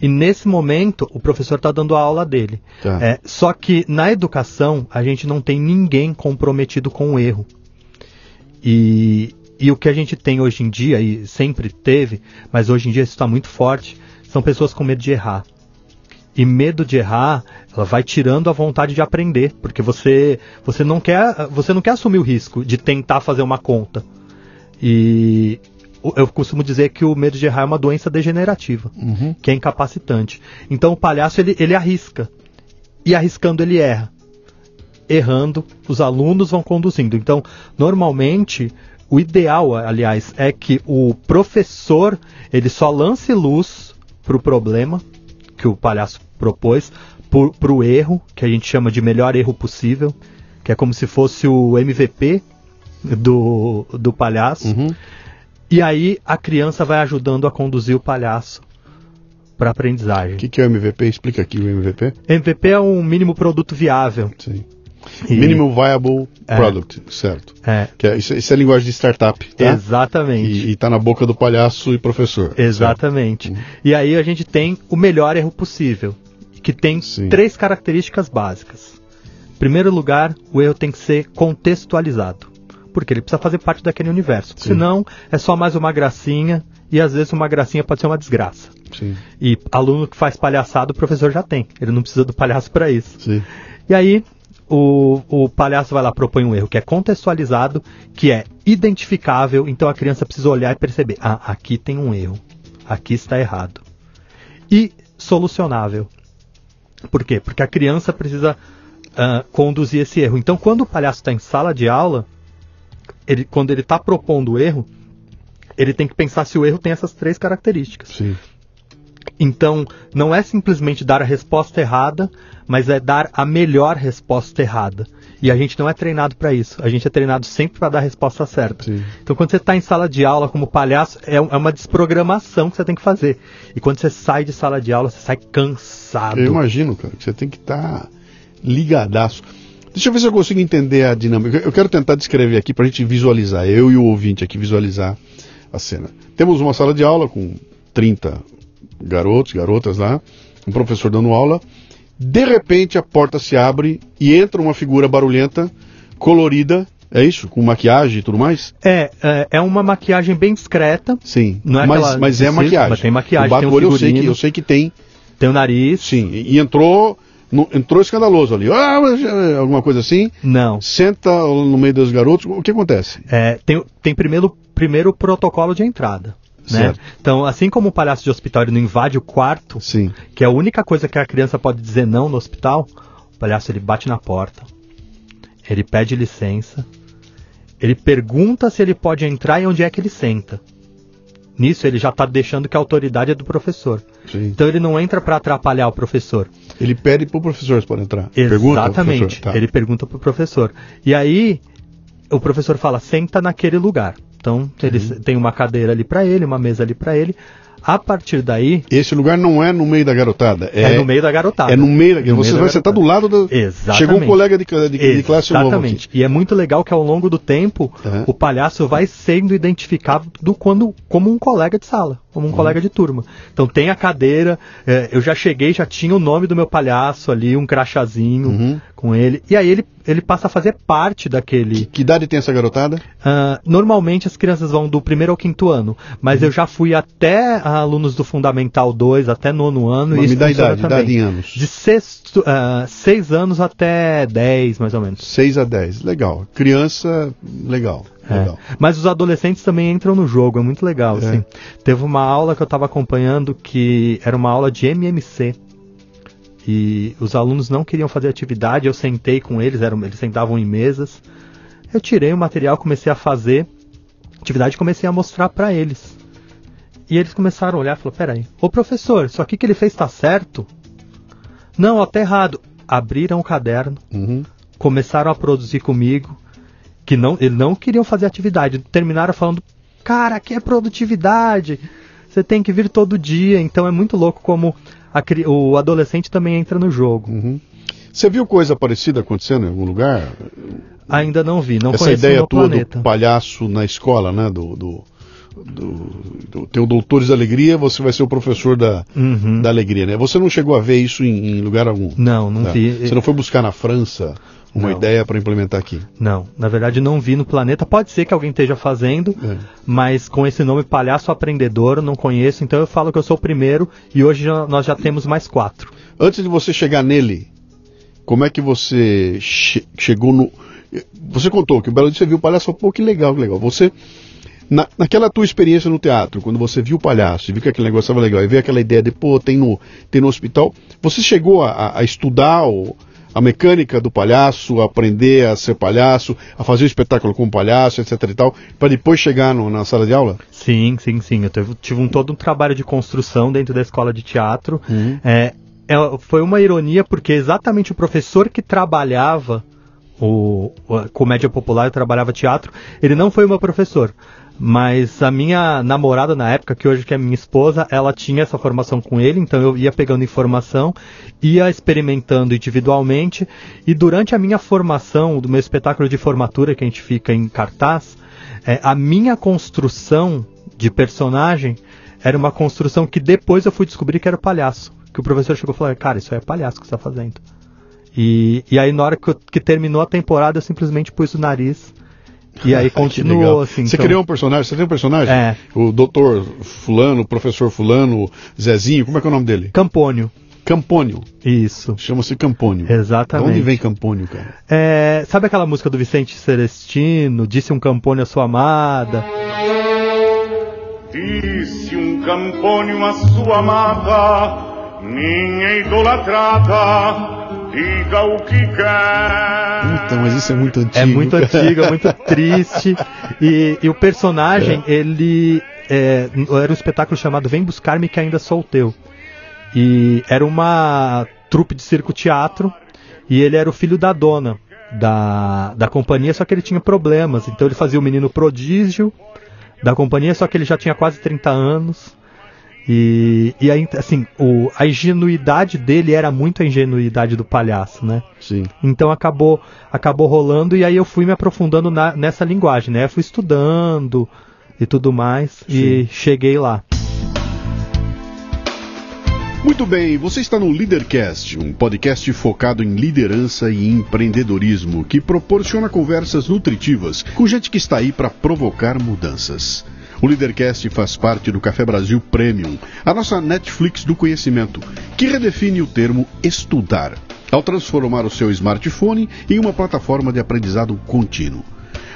E nesse momento, o professor está dando a aula dele. Tá. É, só que na educação, a gente não tem ninguém comprometido com o erro. E, e o que a gente tem hoje em dia, e sempre teve, mas hoje em dia isso está muito forte, são pessoas com medo de errar. E medo de errar, ela vai tirando a vontade de aprender, porque você, você, não, quer, você não quer assumir o risco de tentar fazer uma conta. E eu costumo dizer que o medo de errar é uma doença degenerativa, uhum. que é incapacitante. Então o palhaço ele, ele arrisca. E arriscando ele erra. Errando, os alunos vão conduzindo. Então, normalmente, o ideal, aliás, é que o professor ele só lance luz para o problema que o palhaço propôs, para o erro, que a gente chama de melhor erro possível, que é como se fosse o MVP do, do palhaço. Uhum. E aí a criança vai ajudando a conduzir o palhaço para aprendizagem. O que, que, é o MVP? Explica aqui o MVP. MVP é um mínimo produto viável. Sim. E... Minimum Viable é. Product, certo. É. Que é, isso, isso, é linguagem de startup, tá? Exatamente. E, e tá na boca do palhaço e professor. Exatamente. Certo? E aí a gente tem o melhor erro possível, que tem Sim. três características básicas. Em primeiro lugar, o erro tem que ser contextualizado porque ele precisa fazer parte daquele universo. Sim. Senão, é só mais uma gracinha, e às vezes uma gracinha pode ser uma desgraça. Sim. E aluno que faz palhaçada, o professor já tem. Ele não precisa do palhaço para isso. Sim. E aí, o, o palhaço vai lá propõe um erro que é contextualizado, que é identificável, então a criança precisa olhar e perceber: ah, aqui tem um erro, aqui está errado. E solucionável. Por quê? Porque a criança precisa uh, conduzir esse erro. Então, quando o palhaço está em sala de aula, ele, quando ele está propondo o erro, ele tem que pensar se o erro tem essas três características. Sim. Então, não é simplesmente dar a resposta errada, mas é dar a melhor resposta errada. E a gente não é treinado para isso. A gente é treinado sempre para dar a resposta certa. Sim. Então, quando você está em sala de aula como palhaço, é, é, uma desprogramação que você tem que fazer. E quando você sai de sala de aula, você sai cansado. Eu imagino, cara, que você tem que estar tá ligadaço. Deixa eu ver se eu consigo entender a dinâmica. Eu quero tentar descrever aqui para a gente visualizar, eu e o ouvinte aqui visualizar a cena. Temos uma sala de aula com 30 garotos, garotas lá, um professor dando aula. De repente a porta se abre e entra uma figura barulhenta, colorida, é isso? Com maquiagem e tudo mais? É, é, é uma maquiagem bem discreta. Sim, não é mas, mas é maquiagem. Mas tem maquiagem, o tem um eu, sei que, eu sei que tem. Tem o nariz. Sim, e entrou no, entrou escandaloso ali. Ah, eh, alguma coisa assim? Não. Senta no meio dos garotos. O que acontece? É, tem tem primeiro, primeiro protocolo de entrada. Né? Então, assim como o palhaço de hospital não invade o quarto, Sim. que é a única coisa que a criança pode dizer não no hospital, o palhaço ele bate na porta, ele pede licença, ele pergunta se ele pode entrar e onde é que ele senta. Nisso ele já está deixando que a autoridade é do professor. Sim. Então ele não entra para atrapalhar o professor. Ele pede para o professor se pode entrar. Exatamente. Tá. Ele pergunta para o professor. E aí o professor fala: senta naquele lugar. Então ele uhum. tem uma cadeira ali para ele, uma mesa ali para ele. A partir daí. Esse lugar não é no meio da garotada. É, é no meio da garotada. É no meio da garotada. Você vai sentar do lado do. Exatamente. Chegou um colega de, de, de classe novo. Exatamente. E é muito legal que ao longo do tempo uhum. o palhaço vai sendo identificado do, quando, como um colega de sala, como um uhum. colega de turma. Então tem a cadeira. É, eu já cheguei, já tinha o nome do meu palhaço ali, um crachazinho uhum. com ele. E aí ele ele passa a fazer parte daquele. Que, que idade tem essa garotada? Uh, normalmente as crianças vão do primeiro ao quinto ano, mas uhum. eu já fui até a alunos do Fundamental 2 até nono ano. Mas e me dá idade, também. idade em anos. De sexto, ah, seis anos até 10, mais ou menos. 6 a 10. Legal. Criança, legal. É. Mas os adolescentes também entram no jogo, é muito legal. É. Assim. Teve uma aula que eu estava acompanhando que era uma aula de MMC. E os alunos não queriam fazer atividade, eu sentei com eles, eram, eles sentavam em mesas. Eu tirei o material, comecei a fazer atividade e comecei a mostrar para eles. E eles começaram a olhar e falaram: Peraí, ô professor, isso aqui que ele fez está certo? Não, ó, tá errado. Abriram o caderno, Uhum. começaram a produzir comigo, que não, eles não queriam fazer atividade, terminaram falando, cara, aqui é produtividade, você tem que vir todo dia, então é muito louco como a o adolescente também entra no jogo. Uhum. Você viu coisa parecida acontecendo em algum lugar? Ainda não vi, não Essa conheço ideia tua planeta. do palhaço na escola, né? Do, do, do, do teu Doutores da Alegria, você vai ser o professor da, Uhum. da alegria, né? Você não chegou a ver isso em, em lugar algum? Não, não Tá. vi. Você não foi buscar na França uma Não. ideia para implementar aqui? Não, na verdade não vi no planeta. Pode ser que alguém esteja fazendo, É. mas com esse nome Palhaço Aprendedor eu não conheço, então eu falo que eu sou o primeiro e hoje já- nós já temos mais quatro. Antes de você chegar nele, como é que você che- chegou no. Você contou que o Belo Dia você viu o palhaço, pô, que legal, que legal. Você, na, naquela tua experiência no teatro, quando você viu o palhaço e viu que aquele negócio estava legal, e veio aquela ideia de, pô, tem no, tem no hospital, você chegou a, a- estudar o- a mecânica do palhaço, a aprender a ser palhaço, a fazer o espetáculo com o palhaço, etc e tal, para depois chegar no- na sala de aula? Sim, sim, sim. Eu tive, tive um, todo um trabalho de construção dentro da escola de teatro. Uhum. É, é- foi uma ironia porque exatamente o professor que trabalhava o, o- a comédia popular, trabalhava teatro, ele não foi o meu professor. Mas a minha namorada na época, que hoje que é minha esposa, ela tinha essa formação com ele, então eu ia pegando informação, ia experimentando individualmente, e durante a minha formação, do meu espetáculo de formatura que a gente fica em cartaz, é, a minha construção de personagem era uma construção que depois eu fui descobrir que era palhaço. Que o professor chegou e falou, cara, isso aí é palhaço que você está fazendo. E, e aí na hora que, eu- que terminou a temporada eu simplesmente pus o nariz e aí continuou assim. Você então- criou um personagem? Você tem um personagem? É. O doutor fulano, o professor fulano, Zezinho, como é que é o nome dele? Campônio. Campônio. Isso. Chama-se Campônio. Exatamente. De onde vem Campônio, cara? É, sabe aquela música do Vicente Celestino? Disse um Campônio a sua amada. Disse um Campônio à sua amada, minha idolatrada, diga o que quer. Puta, mas isso é muito antigo. É muito cara. antiga, muito triste. E, e o personagem, ele é, era um espetáculo chamado Vem Buscar-me que ainda sou teu. E era uma trupe de circo-teatro e ele era o filho da dona da, da companhia, só que ele tinha problemas. Então ele fazia o menino prodígio da companhia, só que ele já tinha quase 30 anos. E, e aí, assim, o, a ingenuidade dele era muito a ingenuidade do palhaço, né? Sim. Então acabou acabou rolando e aí eu fui me aprofundando na- nessa linguagem, né? Eu fui estudando e tudo mais e cheguei lá. Muito bem, você está no Leadercast, um podcast focado em liderança e empreendedorismo que proporciona conversas nutritivas com gente que está aí para provocar mudanças. O Leadercast faz parte do Café Brasil Premium, a nossa Netflix do conhecimento, que redefine o termo estudar, ao transformar o seu smartphone em uma plataforma de aprendizado contínuo.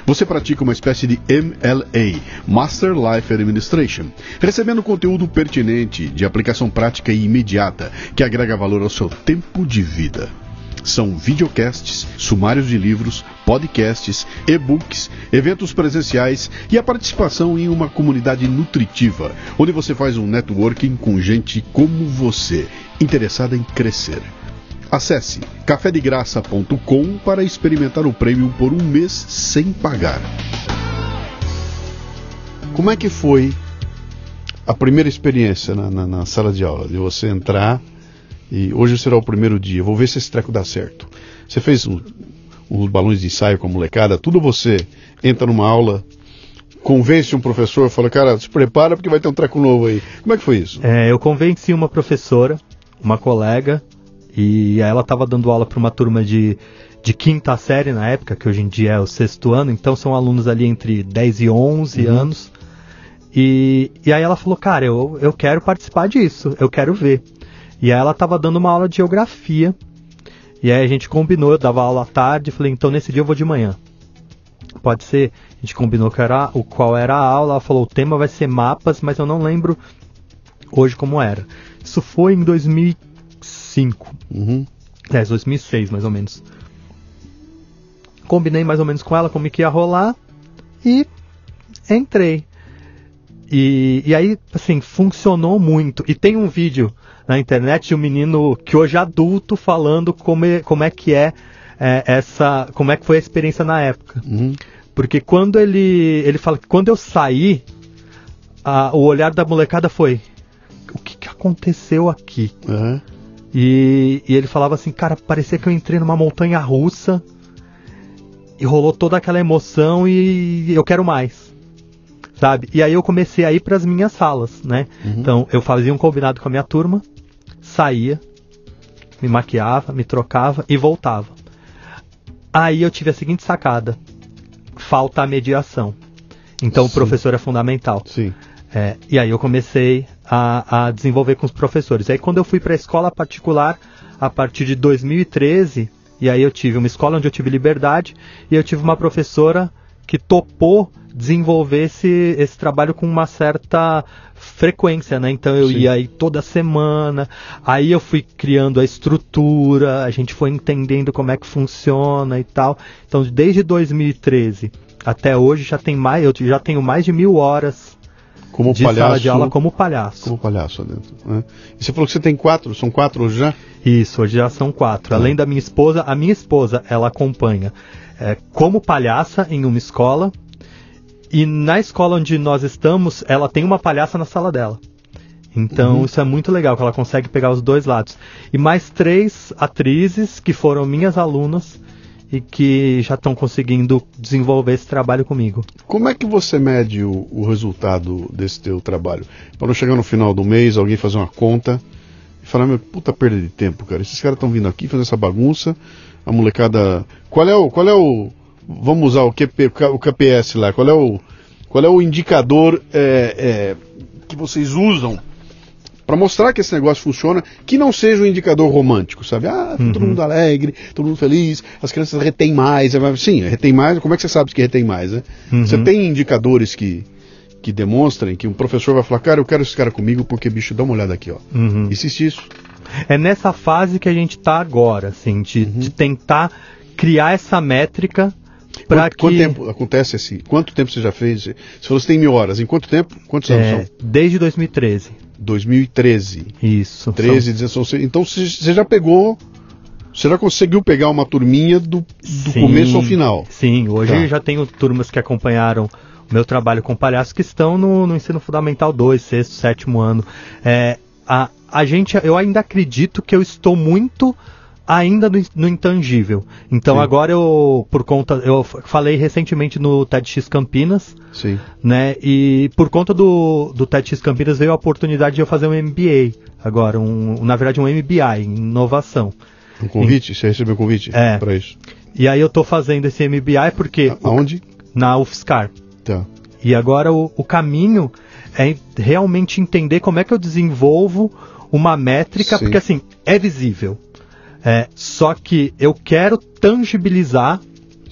Você pratica uma espécie de MLA, Master Life Administration, recebendo conteúdo pertinente, de aplicação prática e imediata, que agrega valor ao seu tempo de vida. São videocasts, sumários de livros, podcasts, e-books, eventos presenciais e a participação em uma comunidade nutritiva, onde você faz um networking com gente como você, interessada em crescer. Acesse cafedegraça.com para experimentar o prêmio por um mês sem pagar. Como é que foi a primeira experiência na, na- na sala de aula? De você entrar e hoje será o primeiro dia, vou ver se esse treco dá certo. Você fez um- uns balões de ensaio com a molecada, tudo você entra numa aula, convence um professor, fala, cara, se prepara porque vai ter um treco novo aí. Como é que foi isso? É, eu convenci uma professora, uma colega, e ela estava dando aula para uma turma de, de quinta série na época, que hoje em dia é o sexto ano, então são alunos ali entre 10 e 11 anos. E, e aí ela falou, cara, eu, eu quero participar disso, eu quero ver. E aí ela tava dando uma aula de geografia. E aí a gente combinou, eu dava aula à tarde, falei, então nesse dia eu vou de manhã. Pode ser, a gente combinou que era, o qual era a aula, ela falou, o tema vai ser mapas, mas eu não lembro hoje como era. Isso foi em 2005. Uhum. É, 2006 mais ou menos. Combinei mais ou menos com ela como que ia rolar e entrei. E, e aí, assim, funcionou muito. E tem um vídeo na internet de um menino que hoje é adulto falando como é, como é que é, é essa. como é que foi a experiência na época. Uhum. Porque quando ele. ele fala que quando eu saí, a- o olhar da molecada foi. O que, que aconteceu aqui? Uhum. E, e ele falava assim, cara, parecia que eu entrei numa montanha russa e rolou toda aquela emoção e eu quero mais. Sabe? E aí eu comecei a ir para as minhas salas, né? Então eu fazia um combinado com a minha turma, saía, me maquiava, me trocava e voltava. Aí eu tive a seguinte sacada: falta a mediação. Então o Sim. professor é fundamental. Sim. É, e aí eu comecei a, a desenvolver com os professores. Aí quando eu fui para a escola particular, a partir de 2013, e aí eu tive uma escola onde eu tive liberdade, e eu tive uma professora que topou desenvolver esse, esse trabalho com uma certa frequência, né? Então eu Sim. ia aí toda semana, aí eu fui criando a estrutura, a gente foi entendendo como é que funciona e tal. Então desde 2013 até hoje já tem mais, eu já tenho mais de mil horas Como de palhaço. sala de aula como palhaço. Como palhaço dentro. né? E você falou que você tem quatro, são quatro hoje já? Isso, hoje já são quatro. Além da minha esposa, a minha esposa, ela acompanha é, como palhaça em uma escola. E na escola onde nós estamos, ela tem uma palhaça na sala dela. Então isso é muito legal, que ela consegue pegar os dois lados. E mais três atrizes que foram minhas alunas e que já estão conseguindo desenvolver esse trabalho comigo. Como é que você mede o, o resultado desse teu trabalho? Para não chegar no final do mês, alguém fazer uma conta e falar, meu, puta perda de tempo, cara. Esses caras estão vindo aqui fazer essa bagunça, a molecada. Qual é o. Qual é o. Vamos usar o, QP, o KPS lá, qual é o. Qual é o indicador é, é, que vocês usam para mostrar que esse negócio funciona, que não seja um indicador romântico, sabe? Ah, tá todo mundo alegre, todo mundo feliz, as crianças retêm mais. é, Sim, retém mais. Como é que você sabe que retém mais, né? Você tem indicadores que, que demonstrem que um professor vai falar, cara, eu quero esse cara comigo porque, bicho, dá uma olhada aqui, ó. Uhum. Existe isso? É nessa fase que a gente está agora, assim, de, de tentar criar essa métrica para quanto, que quanto tempo acontece esse? Quanto tempo você já fez? Você falou que você tem mil horas. Em quanto tempo? Quantos anos é, são? desde 2013. 2013. Isso. 13, 16. Então você já pegou. Você já conseguiu pegar uma turminha do, do Sim, começo ao final. Sim, hoje Tá. eu já tenho turmas que acompanharam o meu trabalho com palhaços que estão no, no ensino fundamental 2, sexto, sétimo ano. É, a, a gente, eu ainda acredito que eu estou muito ainda no, no intangível. Então Sim. agora eu, por conta, eu falei recentemente no TEDx Campinas, Sim. né? E por conta do, do TEDx Campinas veio a oportunidade de eu fazer um MBA agora, um, na verdade um MBA em inovação. Um convite? Você recebeu um convite É. para isso? E aí eu tô fazendo esse MBA porque Aonde? na UFSCar. Tá. E agora o, o caminho é realmente entender como é que eu desenvolvo uma métrica, Sim. porque assim, é visível. É, só que eu quero tangibilizar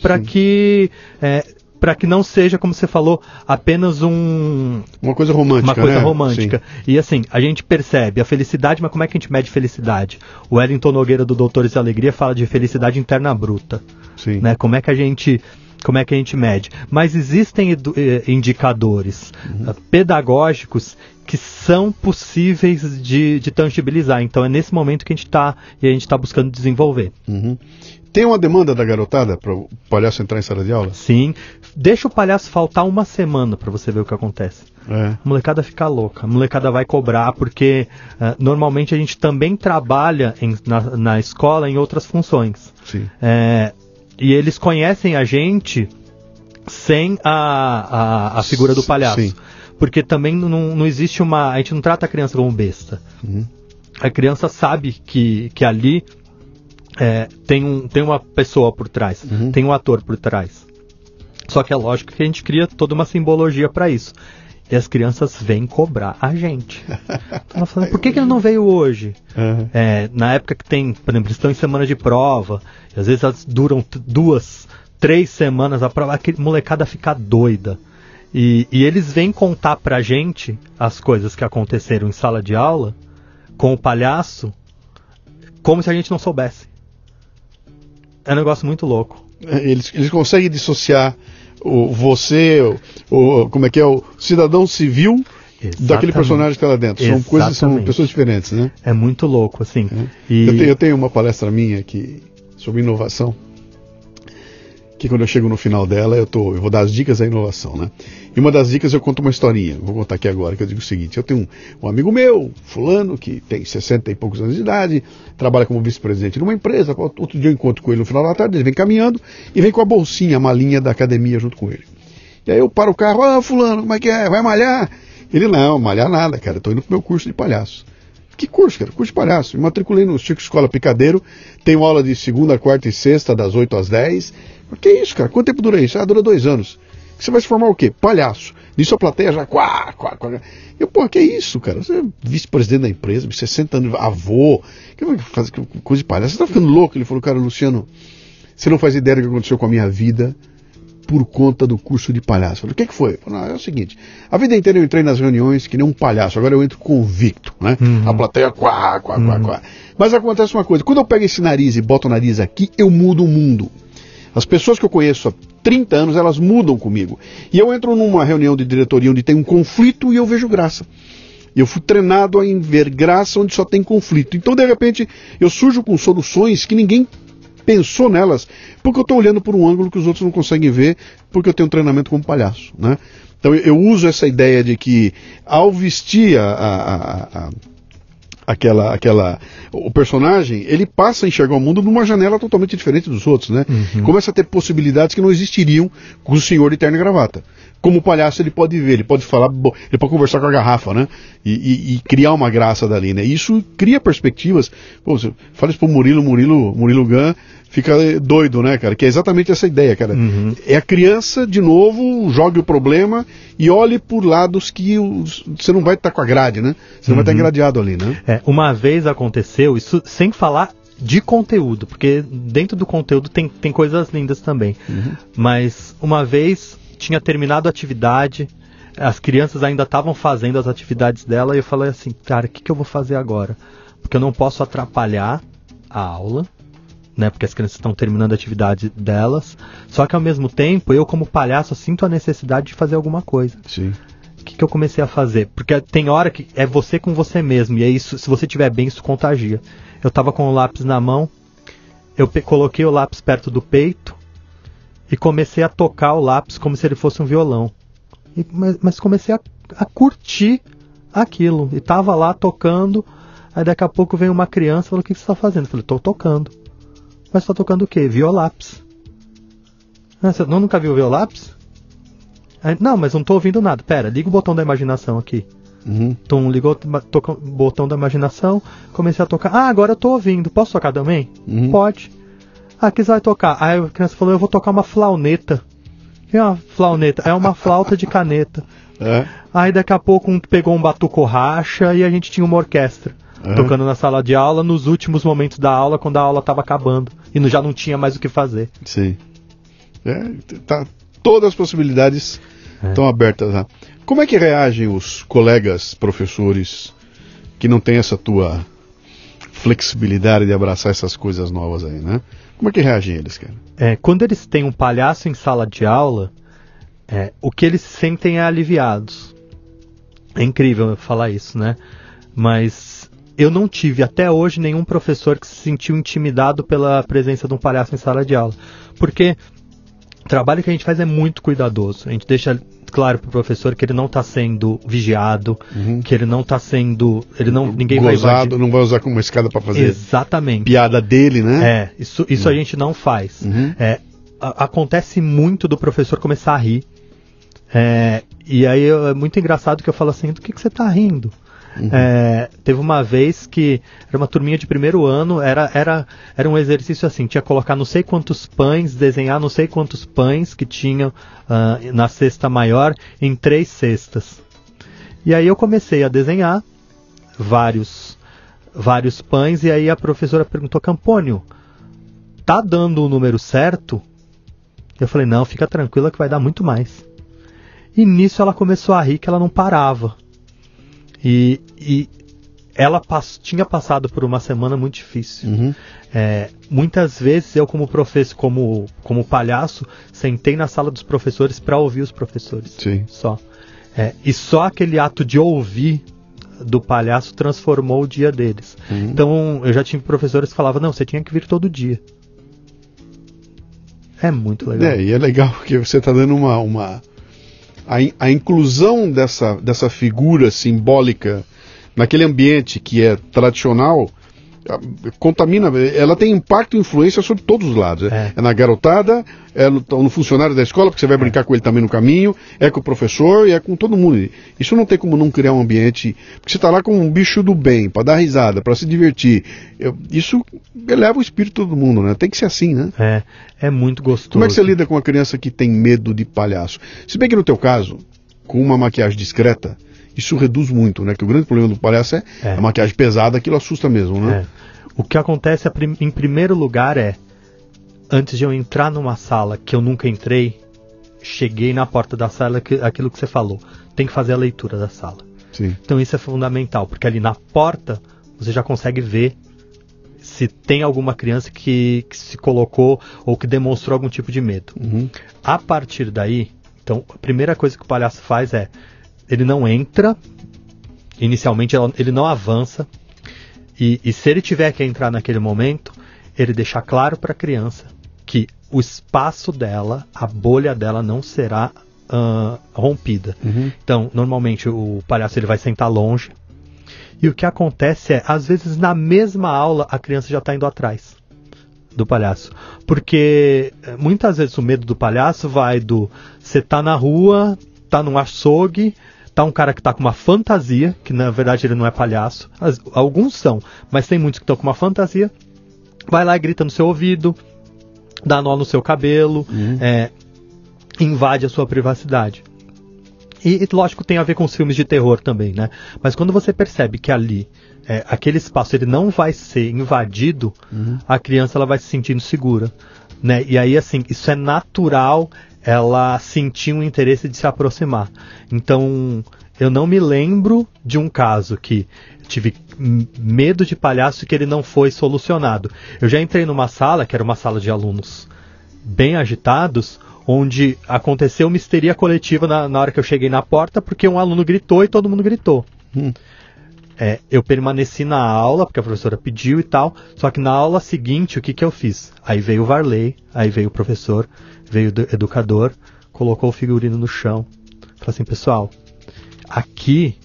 para Sim. que é, para que não seja, como você falou, apenas um, Uma coisa romântica, uma coisa né? romântica. E assim, a gente percebe a felicidade, mas como é que a gente mede felicidade? O Wellington Nogueira do Doutores da Alegria fala de felicidade interna bruta Sim. Sim. né? Como é que a gente como é que a gente mede? Mas existem eh, indicadores Uhum. eh, pedagógicos que são possíveis de, de tangibilizar. Então é nesse momento que a gente está e a gente está buscando desenvolver. Uhum. Tem uma demanda da garotada para o palhaço entrar em sala de aula? Sim, deixa o palhaço faltar uma semana para você ver o que acontece. É. A molecada fica louca, a molecada vai cobrar, porque eh, normalmente a gente também trabalha em- na, na escola em outras funções. Sim. É, e eles conhecem a gente sem a, a, a figura do palhaço. Sim. Porque também não, não existe uma. A gente não trata a criança como besta. Uhum. A criança sabe que, que ali é, tem, um, tem uma pessoa por trás, Uhum. tem um ator por trás. Só que é lógico que a gente cria toda uma simbologia para isso. E as crianças vêm cobrar a gente. Então, fala, por que, que ele não veio hoje? Uhum. É, na época que tem, por exemplo, eles estão em semana de prova, e às vezes elas duram duas, três semanas a prova, a molecada fica doida. E, e eles vêm contar pra gente as coisas que aconteceram em sala de aula com o palhaço como se a gente não soubesse. É um negócio muito louco. Eles, eles conseguem dissociar o, você, o, como é que é, o cidadão civil daquele Exatamente. personagem que está lá dentro. São coisas, são Exatamente. pessoas diferentes, né? É muito louco, assim. E Eu, tenho, eu tenho uma palestra minha que, sobre inovação, que quando eu chego no final dela, eu, tô, eu vou dar as dicas da inovação, né? E uma das dicas eu conto uma historinha, vou contar aqui agora, que eu digo o seguinte, eu tenho um, um amigo meu, fulano, que tem 60 e poucos anos de idade, trabalha como vice-presidente numa empresa, outro dia eu encontro com ele no final da tarde, ele vem caminhando e vem com a bolsinha, a malinha da academia junto com ele. E aí eu paro o carro, ah, fulano, como é que é? Vai malhar? Ele, não, malhar nada, cara, eu tô indo pro meu curso de palhaço. Que curso, cara? Curso de palhaço. Me matriculei no Chico Escola Picadeiro. Tenho aula de segunda, quarta e sexta, das 8 às 10. Mas que isso, cara? Quanto tempo dura isso? Ah, dura dois anos. Você vai se formar o quê? Palhaço. Nisso a plateia já. Quá, quá, quá. Eu, pô, que isso, cara? Você é vice-presidente da empresa, 60 anos, avô. Que fazer coisa de palhaço? Você tá ficando louco? Ele falou, cara, Luciano, você não faz ideia do que aconteceu com a minha vida por conta do curso de palhaço. Eu falei, o que, que foi? Falei, não, é o seguinte, a vida inteira eu entrei nas reuniões que nem um palhaço, agora eu entro convicto, né? A plateia, quá, quá, quá, quá. Mas acontece uma coisa, quando eu pego esse nariz e boto o nariz aqui, eu mudo o mundo. As pessoas que eu conheço há 30 anos, elas mudam comigo. E eu entro numa reunião de diretoria onde tem um conflito e eu vejo graça. Eu fui treinado a ver graça onde só tem conflito. Então, de repente, eu surjo com soluções que ninguém pensou nelas, porque eu estou olhando por um ângulo que os outros não conseguem ver, porque eu tenho um treinamento como palhaço. Né? Então eu, uso essa ideia de que ao vestir a, a- a- a- aquela, aquela, o personagem, ele passa a enxergar o mundo numa janela totalmente diferente dos outros, né? Começa a ter possibilidades que não existiriam com o senhor de terno e gravata. Como palhaço ele pode ver, ele pode falar, ele pode conversar com a garrafa, né? E, e- e criar uma graça dali, né? Isso cria perspectivas. Pô, você fala isso pro Murilo, Murilo, Murilo Gun fica doido, né, cara? Que é exatamente essa ideia, cara. É a criança, de novo, jogue o problema e olhe por lados que os- você não vai estar com a grade, né? Você não vai estar engradeado ali, né? É, uma vez aconteceu, isso sem falar de conteúdo, porque dentro do conteúdo tem, tem coisas lindas também. Mas uma vez tinha terminado a atividade, as crianças ainda estavam fazendo as atividades dela e eu falei assim, cara, o que, que eu vou fazer agora? Porque eu não posso atrapalhar a aula, né? Porque as crianças estão terminando a atividade delas. Só que ao mesmo tempo, eu como palhaço sinto a necessidade de fazer alguma coisa Sim. O que, que eu comecei a fazer? Porque tem hora que é você com você mesmo, e é isso, se você tiver bem, isso contagia. Eu tava com o lápis na mão, eu coloquei o lápis perto do peito e comecei a tocar o lápis como se ele fosse um violão. E- mas, mas comecei a, a curtir aquilo. E tava lá tocando, aí daqui a pouco vem uma criança e falou, o que, você tá fazendo? Eu falei, tô tocando. Mas tá tocando o quê? Violápis. Ah, você nunca viu violápis? Aí, não, mas não tô ouvindo nada. Pera, liga o botão da imaginação aqui. Uhum. Então ligou o botão da imaginação, comecei a tocar. Ah, agora eu tô ouvindo. Posso tocar também? Uhum. Pode. Ah, que você vai tocar? Aí a criança falou, eu vou tocar uma flauneta. O que é uma flauneta? É uma flauta de caneta. É. Aí daqui a pouco um pegou um batuco racha e a gente tinha uma orquestra. Uhum. Tocando na sala de aula nos últimos momentos da aula, quando a aula estava acabando. E já não tinha mais o que fazer. Sim. É, tá, todas as possibilidades É. estão abertas lá. Como é que reagem os colegas professores que não têm essa tua flexibilidade de abraçar essas coisas novas aí, né? Como é que reagem eles, cara? É, quando eles têm um palhaço em sala de aula, é, o que eles se sentem é aliviados. É incrível eu falar isso, né? Mas eu não tive até hoje nenhum professor que se sentiu intimidado pela presença de um palhaço em sala de aula. Porque o trabalho que a gente faz é muito cuidadoso. A gente deixa claro pro professor que ele não está sendo vigiado, que ele não está sendo. Ele não, ninguém vai Gozado, invadir. não vai usar como escada para fazer Exatamente. piada dele, né? É, isso, isso a gente não faz. Uhum. É, a- acontece muito do professor começar a rir. É, e aí é muito engraçado que eu falo assim, do que, que você tá rindo? É, teve uma vez que era uma turminha de primeiro ano, era, era, era um exercício assim, tinha que colocar não sei quantos pães, desenhar não sei quantos pães que tinham ah, na cesta maior em três cestas. E aí eu comecei a desenhar vários vários pães e aí a professora perguntou Campônio, tá dando o número certo? Eu falei, não, fica tranquila que vai dar muito mais. E nisso ela começou a rir que ela não parava. E, e ela pass tinha passado por uma semana muito difícil. Uhum. É, muitas vezes eu, como professor, como, como palhaço, sentei na sala dos professores para ouvir os professores. Sim. Só. É, e só aquele ato de ouvir do palhaço transformou o dia deles. Uhum. Então eu já tive professores que falavam, não, você tinha que vir todo dia. É muito legal. É, e é legal porque você está dando uma. uma a, a inclusão dessa, dessa figura simbólica naquele ambiente que é tradicional contamina, ela tem impacto e influência sobre todos os lados. É. É, na garotada, é no, no funcionário da escola, porque você vai brincar com ele também no caminho, é com o professor e é com todo mundo. Isso não tem como não criar um ambiente. Porque você está lá com um bicho do bem, para dar risada, para se divertir. Eu- isso eleva o espírito de todo mundo, né? Tem que ser assim, né? É, é muito gostoso. Como é que você lida com uma criança que tem medo de palhaço? Se bem que no teu caso, com uma maquiagem discreta, isso reduz muito, né? Que o grande problema do palhaço é, É. a maquiagem pesada, aquilo assusta mesmo, né? É. O que acontece prim- em primeiro lugar é, antes de eu entrar numa sala que eu nunca entrei, cheguei na porta da sala, que- aquilo que você falou, tem que fazer a leitura da sala. Sim. Então isso é fundamental, porque ali na porta você já consegue ver se tem alguma criança que, que se colocou ou que demonstrou algum tipo de medo. Uhum. A partir daí, então, a primeira coisa que o palhaço faz é ele não entra, inicialmente ele não avança, e, e se ele tiver que entrar naquele momento, ele deixa claro para a criança que o espaço dela, a bolha dela não será ah, rompida. Uhum. Então, normalmente o palhaço ele vai sentar longe. E o que acontece é, às vezes na mesma aula a criança já está indo atrás do palhaço. Porque eh, muitas vezes o medo do palhaço vai do você tá na rua, tá num açougue, tá um cara que tá com uma fantasia, que na verdade ele não é palhaço. As- alguns são, mas tem muitos que estão com uma fantasia. Vai lá e grita no seu ouvido, dá nó no seu cabelo, Uhum. é, invade a sua privacidade. E, e, lógico, tem a ver com os filmes de terror também, né? Mas quando você percebe que ali, é, aquele espaço, ele não vai ser invadido, a criança ela vai se sentindo segura, né? E aí, assim, isso é natural ela sentir um interesse de se aproximar. Então, eu não me lembro de um caso que tive medo de palhaço que ele não foi solucionado. Eu já entrei numa sala, que era uma sala de alunos bem agitados, onde aconteceu uma histeria coletiva na, na hora que eu cheguei na porta, porque um aluno gritou e todo mundo gritou. Hum. É, eu permaneci na aula, porque a professora pediu e tal, só que na aula seguinte, o que, que eu fiz? Aí veio o Varley, aí veio o professor, veio o edu- educador, colocou o figurino no chão. Falei assim, pessoal, aqui,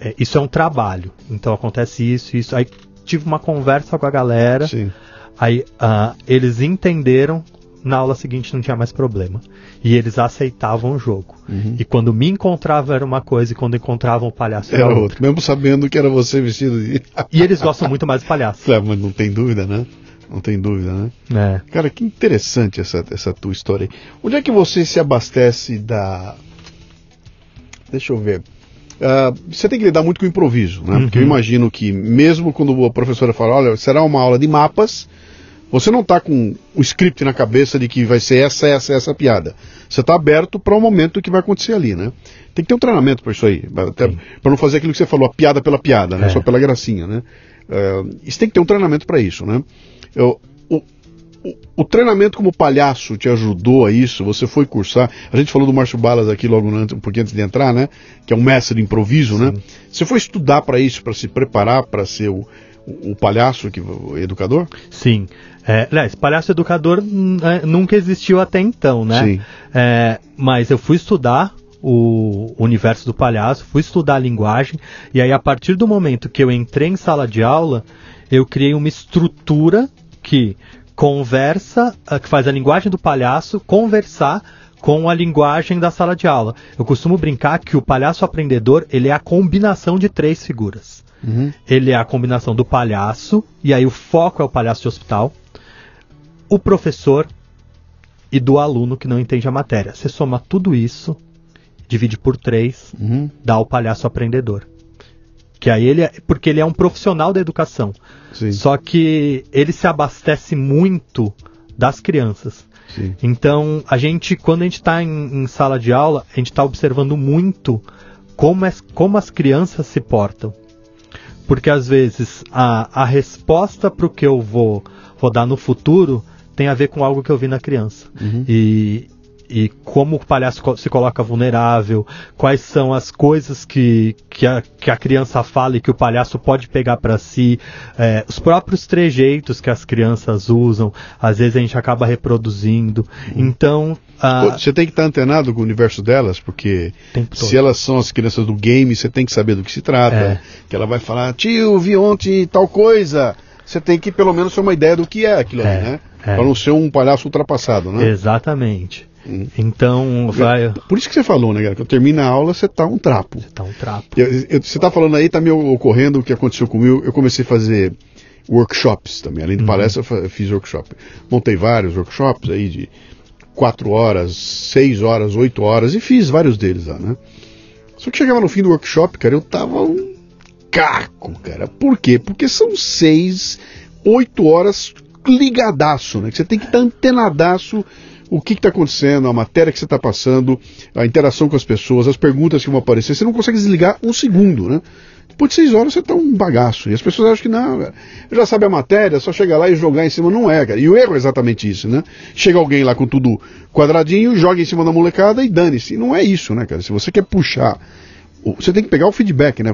é, isso é um trabalho, então acontece isso, isso. Aí tive uma conversa com a galera, Sim. Aí ah, eles entenderam, na aula seguinte não tinha mais problema. E eles aceitavam o jogo. Uhum. E quando me encontravam era uma coisa, e quando encontravam o palhaço era, Era outra. outro. Mesmo sabendo que era você vestido de. E eles gostam muito mais do palhaço. É, mas não tem dúvida, né? Não tem dúvida, né? É. Cara, que interessante essa, essa tua história aí. Onde é que você se abastece da. Deixa eu ver. Ah, você tem que lidar muito com o improviso, né? Porque eu Uhum. imagino que, mesmo quando a professora fala, olha, será uma aula de mapas, você não está com o script na cabeça de que vai ser essa, essa, essa piada. Você está aberto para o momento que vai acontecer ali, né? Tem que ter um treinamento para isso aí, para não fazer aquilo que você falou, a piada pela piada, né? É. Só pela gracinha, né? Ah, isso tem que ter um treinamento para isso, né? Eu, o, o- o treinamento como palhaço te ajudou a isso? Você foi cursar? A gente falou do Márcio Balas aqui logo antes, um pouquinho antes de entrar, né? Que é um mestre de improviso, né? Você foi estudar para isso, para se preparar para ser o, o, o palhaço, que, o educador? Sim. É, aliás, palhaço educador hum, é, nunca existiu até então, né? Sim. É, mas eu fui estudar o universo do palhaço, fui estudar a linguagem, e aí a partir do momento que eu entrei em sala de aula, eu criei uma estrutura que conversa, ah, que faz a linguagem do palhaço conversar com a linguagem da sala de aula. Eu costumo brincar que o palhaço aprendedor, ele é a combinação de três figuras. Ele é a combinação do palhaço, e aí o foco é o palhaço de hospital, o professor e do aluno que não entende a matéria. Você soma tudo isso divide por três, Uhum. dá o palhaço aprendedor. Que aí ele é, porque ele é um profissional da educação. Sim, Só que ele se abastece muito das crianças. sim. Então, a gente, quando a gente está em, em sala de aula, a gente está observando muito como, as- como as crianças se portam. Porque às vezes a, a resposta para o que eu vou, vou dar no futuro tem a ver com algo que eu vi na criança. Uhum. E, e como o palhaço se coloca vulnerável, quais são as coisas que, que, a, que a criança fala e que o palhaço pode pegar para si, é, os próprios trejeitos que as crianças usam, às vezes a gente acaba reproduzindo. Então, ah, Você tem que estar antenado com o universo delas, porque se elas são as crianças do game, você tem que saber do que se trata. É. Que ela vai falar, tio, vi ontem tal coisa. Você tem que pelo menos ter uma ideia do que é aquilo É, ali, né? é. Para não ser um palhaço ultrapassado, né? Exatamente. Hum. Então, vai. Por isso que você falou, né, cara? Que termina a aula, você tá um trapo. Tá um trapo. Eu- eu- você tá falando aí, tá me ocorrendo o que aconteceu comigo. Eu comecei a fazer workshops também. Além de Uhum. palestra, eu eu fiz workshop. Montei vários workshops aí de quatro horas, seis horas, oito horas e fiz vários deles lá, né? Só que chegava no fim do workshop, cara, eu tava um caco, cara. Por quê? Porque são seis, oito horas ligadaço, né? Que você tem que estar antenadaço o que está acontecendo, a matéria que você está passando, a interação com as pessoas, as perguntas que vão aparecer. Você não consegue desligar um segundo, né? Depois de seis horas você tá um bagaço. E as pessoas acham que não, cara. Já sabe a matéria, só chegar lá e jogar em cima. Não é, cara. E o erro é exatamente isso, né? Chega alguém lá com tudo quadradinho, joga em cima da molecada e dane-se. E Não é isso, né, cara? Se você quer puxar, você tem que pegar o feedback, né?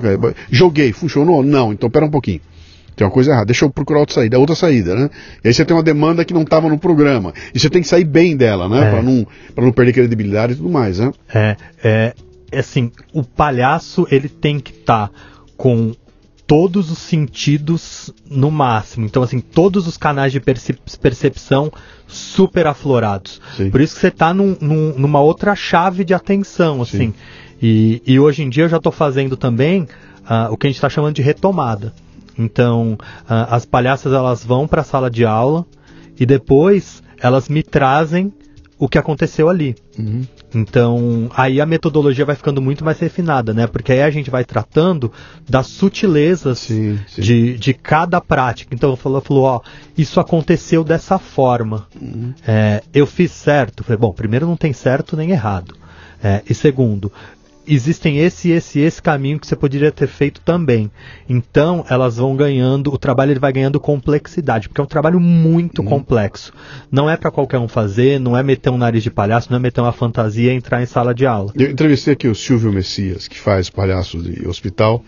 Joguei, funcionou? Não, então pera um pouquinho. Tem uma coisa errada, deixa eu procurar outra saída, outra saída, né? E aí você tem uma demanda que não estava no programa. E você tem que sair bem dela, né? É. Pra não, pra não perder credibilidade e tudo mais, né? É, é, é assim, o palhaço ele tem que estar com todos os sentidos no máximo. Então, assim, todos os canais de percep- percepção super aflorados. Sim. Por isso que você está num, num- numa outra chave de atenção, assim. E, e hoje em dia eu já estou fazendo também ah, o que a gente está chamando de retomada. Então, as palhaças elas vão para a sala de aula e depois elas me trazem o que aconteceu ali. Uhum. Então, aí a metodologia vai ficando muito mais refinada, né? Porque aí a gente vai tratando das sutilezas Sim, sim. De, de cada prática. Então, falou, falou, ó, isso aconteceu dessa forma. Uhum. É, eu fiz certo. Falei, bom, primeiro não tem certo nem errado. É, e segundo, existem esse, esse, esse caminho que você poderia ter feito também. Então, elas vão ganhando, o trabalho ele vai ganhando complexidade, porque é um trabalho muito complexo. Não é para qualquer um fazer, não é meter um nariz de palhaço, não é meter uma fantasia e entrar em sala de aula. Eu entrevistei aqui o Silvio Messias, que faz palhaços de hospital.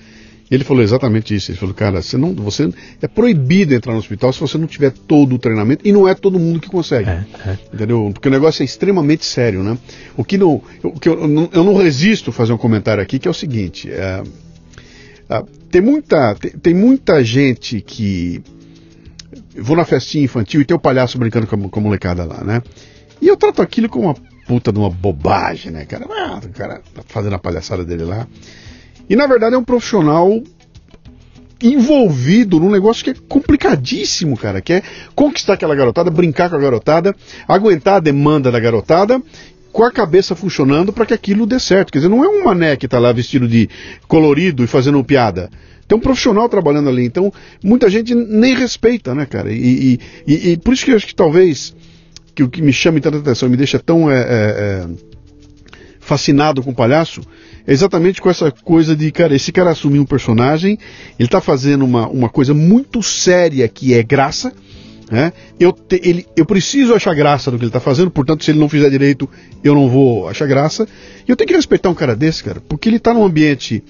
Ele falou exatamente isso. Ele falou, cara, você não, você é proibido entrar no hospital se você não tiver todo o treinamento. E não é todo mundo que consegue. É, é. Entendeu? Porque o negócio é extremamente sério, né? O que não, o que eu, eu não, eu não resisto a fazer um comentário aqui, que é o seguinte: é, tem muita, tem, tem muita gente que eu vou na festinha infantil e tem o palhaço brincando com a, com a molecada lá, né? E eu trato aquilo como uma puta de uma bobagem, né, cara? Ah, o cara tá fazendo a palhaçada dele lá. E na verdade é um profissional envolvido num negócio que é complicadíssimo, cara, que é conquistar aquela garotada, brincar com a garotada, aguentar a demanda da garotada, com a cabeça funcionando para que aquilo dê certo. Quer dizer, não é um mané que tá lá vestido de colorido e fazendo piada. Tem um profissional trabalhando ali, então muita gente nem respeita, né, cara? E, e- e- e por isso que eu acho que talvez que o que me chama tanta atenção, me deixa tão é, é, é, fascinado com o palhaço, é exatamente com essa coisa de, cara, esse cara assumir um personagem, ele tá fazendo uma, uma coisa muito séria que é graça, né? Eu, te- ele, eu preciso achar graça do que ele está fazendo, portanto, se ele não fizer direito, eu não vou achar graça. E eu tenho que respeitar um cara desse, cara, porque ele está num ambiente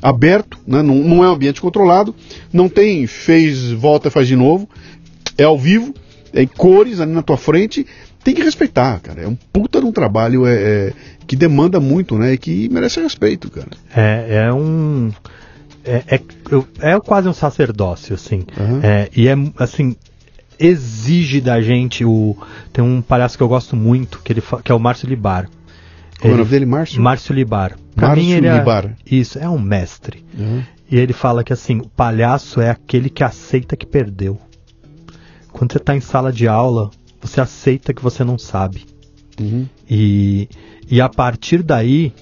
aberto, né? não, não é um ambiente controlado, não tem fez, volta, faz de novo, é ao vivo, é em cores ali na tua frente. Tem que respeitar, cara. É um puta de um trabalho é, é, que demanda muito, né? E que merece respeito, cara. É, é um. É, é, é quase um sacerdócio, assim. Uhum. É, e é, assim, exige da gente o. Tem um palhaço que eu gosto muito, que, ele, que é o Márcio Libar. Como é o nome dele? Márcio? Márcio Libar. Pra Márcio mim ele é, Libar. Isso, é um mestre. Uhum. E ele fala que assim, o palhaço é aquele que aceita que perdeu. Quando você tá em sala de aula, você aceita que você não sabe. Uhum. E, e a partir daí,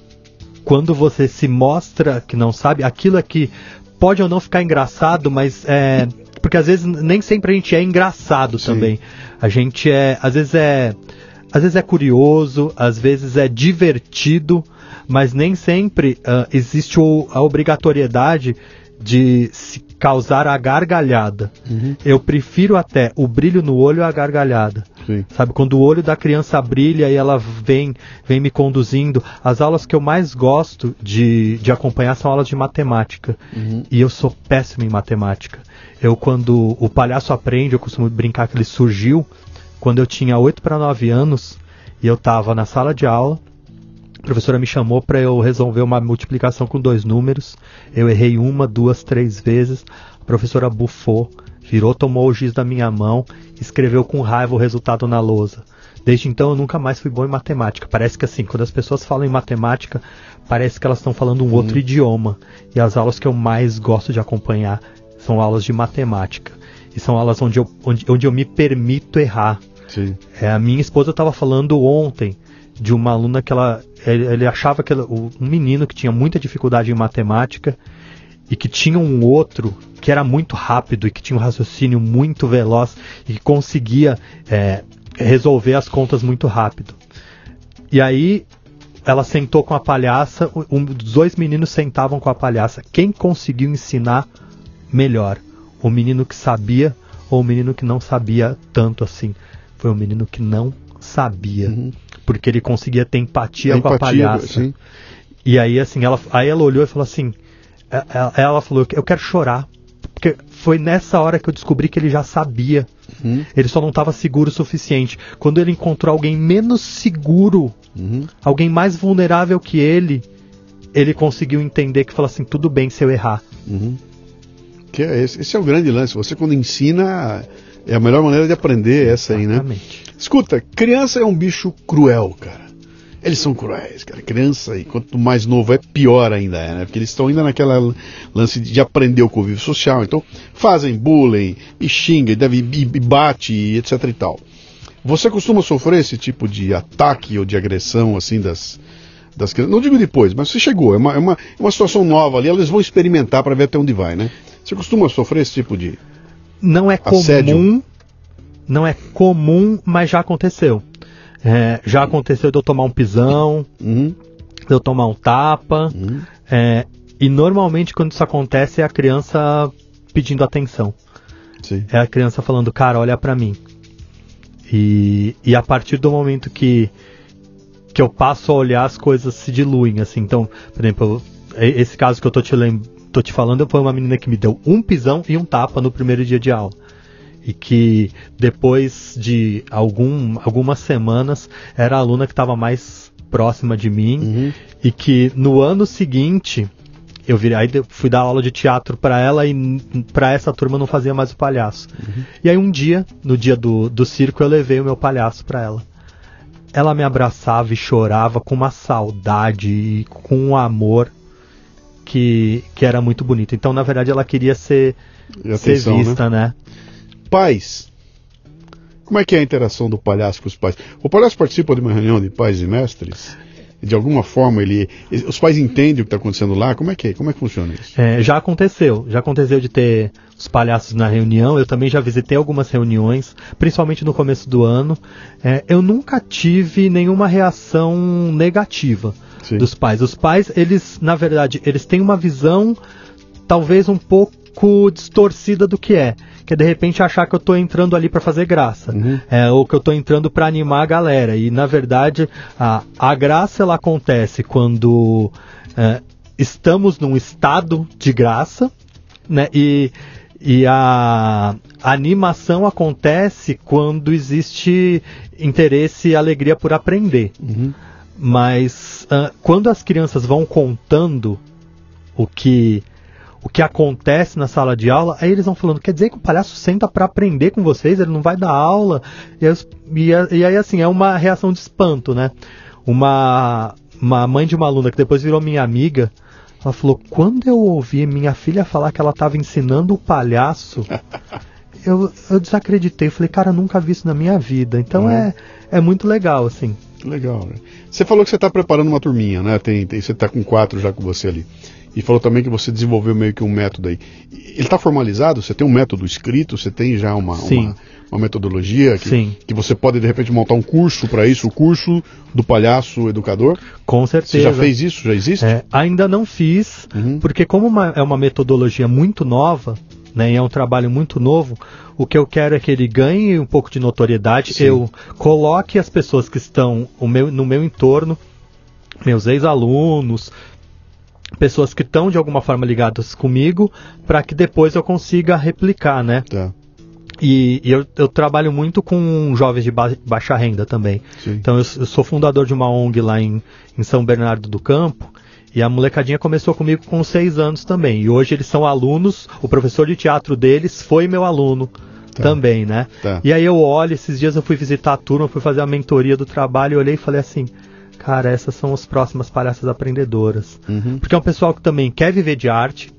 quando você se mostra que não sabe, aquilo é que pode ou não ficar engraçado, mas é. Porque às vezes nem sempre a gente é engraçado Sim. também. A gente é. Às vezes é. Às vezes é curioso, às vezes é divertido, mas nem sempre ah, existe o- a obrigatoriedade de se causar a gargalhada. Eu prefiro até o brilho no olho à gargalhada. Sim. Sabe, quando o olho da criança brilha e ela vem, vem me conduzindo. As aulas que eu mais gosto de, de acompanhar são aulas de matemática. E eu sou péssimo em matemática. Eu, quando o palhaço aprende, eu costumo brincar que ele surgiu quando eu tinha 8 para 9 anos e eu estava na sala de aula. A professora me chamou para eu resolver uma multiplicação com dois números. Eu errei uma, duas, três vezes. A professora bufou, virou, tomou o giz da minha mão, escreveu com raiva o resultado na lousa. Desde então eu nunca mais fui bom em matemática. Parece que assim, quando as pessoas falam em matemática, parece que elas estão falando um outro idioma. E as aulas que eu mais gosto de acompanhar são aulas de matemática. E são aulas onde eu, onde, onde eu me permito errar. Sim. É, a minha esposa estava falando ontem de uma aluna que ela. Ele, achava que ela- um menino que tinha muita dificuldade em matemática e que tinha um outro que era muito rápido e que tinha um raciocínio muito veloz e que conseguia é, resolver as contas muito rápido. E aí ela sentou com a palhaça, um dos dois meninos sentavam com a palhaça. Quem conseguiu ensinar melhor? O menino que sabia ou o menino que não sabia tanto assim? Foi o menino que não sabia. Porque ele conseguia ter empatia, A com a palhaça. sim. E aí, assim, ela, aí ela olhou e falou assim: é- ela, ela falou, eu quero chorar. Porque foi nessa hora que eu descobri que ele já sabia. Uhum. Ele só não estava seguro o suficiente. Quando ele encontrou alguém menos seguro, Uhum. alguém mais vulnerável que ele, ele conseguiu entender que falou assim: tudo bem se eu errar. Uhum. Que é esse, esse é o grande lance. Você quando ensina é a melhor maneira de aprender essa aí, né? Exatamente. Escuta, criança é um bicho cruel, cara. Eles são cruéis, cara. Criança, e quanto mais novo é, pior ainda é, né? Porque eles estão ainda naquela lance de aprender o convívio social. Então, fazem bullying, e xinga, e, deve, e, e bate, e etc e tal. Você costuma sofrer esse tipo de ataque ou de agressão, assim, das, das crianças? Não digo depois, mas você chegou. É uma, é uma, é uma situação nova ali, elas vão experimentar para ver até onde vai, né? Você costuma sofrer esse tipo de. Não é Assédio. comum, não é comum, mas já aconteceu. É, já aconteceu de eu tomar um pisão, Uhum, de eu tomar um tapa. uhum. é, e normalmente quando isso acontece é a criança pedindo atenção. Sim. É a criança falando, cara, olha pra mim. E, e a partir do momento que, que eu passo a olhar, as coisas se diluem, assim. Então, por exemplo, esse caso que eu tô te, lem tô te falando foi uma menina que me deu um pisão e um tapa no primeiro dia de aula. E que depois de algum, algumas semanas era a aluna que estava mais próxima de mim Uhum. e que no ano seguinte eu virei, aí fui dar aula de teatro para ela e para essa turma não fazia mais o palhaço. E aí um dia, no dia do, do circo, eu levei o meu palhaço para ela. Ela me abraçava e chorava com uma saudade e com um amor que, que era muito bonito. Então, na verdade, ela queria ser, E ser atenção, né? vista, né? Pais. Como é que é a interação do palhaço com os pais? O palhaço participa de uma reunião de pais e mestres? De alguma forma ele, os pais entendem o que está acontecendo lá? Como é que é? Como é que funciona isso? É, já aconteceu, já aconteceu de ter os palhaços na reunião. Eu também já visitei algumas reuniões, principalmente no começo do ano. É, eu nunca tive nenhuma reação negativa Sim. dos pais. Os pais, eles, na verdade, eles têm uma visão talvez um pouco distorcida do que é. Que é de repente achar que eu tô entrando ali para fazer graça. Uhum. É, ou que eu tô entrando para animar a galera. E na verdade, a, a graça ela acontece quando é, estamos num estado de graça, né? E, e a, a animação acontece quando existe interesse e alegria por aprender. Uhum. Mas ah, quando as crianças vão contando o que o que acontece na sala de aula, aí eles vão falando, quer dizer que o palhaço senta para aprender com vocês, ele não vai dar aula. E aí, e aí, assim, é uma reação de espanto, né? Uma, uma mãe de uma aluna que depois virou minha amiga, ela falou, quando eu ouvi minha filha falar que ela estava ensinando o palhaço, eu, eu desacreditei. Falei, cara, nunca vi isso na minha vida. Então Uhum. é, é muito legal, assim. Legal, né? Você falou que você está preparando uma turminha, né? Tem, tem, você está com quatro já com você ali. E falou também que você desenvolveu meio que um método aí. Ele está formalizado? Você tem um método escrito? Você tem já uma, uma, uma, metodologia que, Sim. que você pode de repente montar um curso para isso, o curso do palhaço educador? Com certeza. Você já fez isso? Já existe? É, ainda não fiz, Uhum. porque como uma- é uma metodologia muito nova, né, e é um trabalho muito novo, o que eu quero é que ele ganhe um pouco de notoriedade, Sim. eu coloque as pessoas que estão meu- no meu entorno, meus ex-alunos, pessoas que estão de alguma forma ligadas comigo, para que depois eu consiga replicar, né? Tá. E, e eu, eu trabalho muito com jovens de ba- baixa renda também. Sim. Então eu, eu sou fundador de uma ONG lá em, em São Bernardo do Campo. E a molecadinha começou comigo com seis anos também. E hoje eles são alunos. O professor de teatro deles foi meu aluno Tá. também, né? Tá. E aí eu olho, esses dias eu fui visitar a turma, fui fazer a mentoria do trabalho, e olhei e falei assim, cara, essas são as próximas palhaças aprendedoras. Uhum. Porque é um pessoal que também quer viver de arte.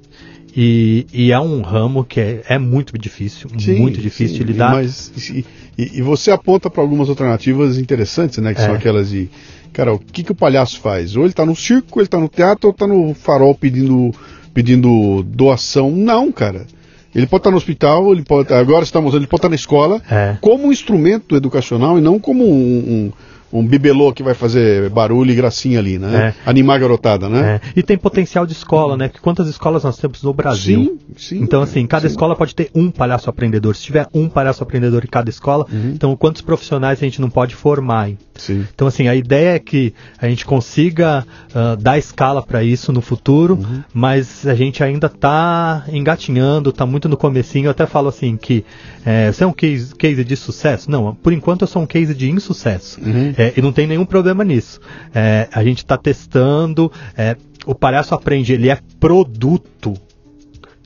E, e é um ramo que é, é muito difícil, Sim, muito difícil sim, de lidar. Mas, e, e- você aponta para algumas alternativas interessantes, né? Que são É. aquelas de. Cara, o que, que o palhaço faz? Ou ele tá no circo, ou ele tá no teatro, ou tá no farol pedindo, pedindo doação. Não, cara. Ele pode estar no hospital, ele pode. Agora estamos ele pode estar na escola É. como um instrumento educacional e não como um, um, um bibelô que vai fazer barulho e gracinha ali, né? É. Animar a garotada, né? É, E tem potencial de escola, né? Porque quantas escolas nós temos no Brasil? Sim, sim. Então, assim, cada Sim. escola pode ter um palhaço aprendedor. Se tiver um palhaço aprendedor em cada escola, Uhum. então quantos profissionais a gente não pode formar? Sim. Então, assim, a ideia é que a gente consiga ah, dar escala para isso no futuro, Uhum. mas a gente ainda está engatinhando, está muito no comecinho. Eu até falo assim que é, você é um case, case de sucesso? Não, por enquanto eu sou um case de insucesso. Uhum. É, e não tem nenhum problema nisso. É, a gente está testando, é, o palhaço aprende, ele é produto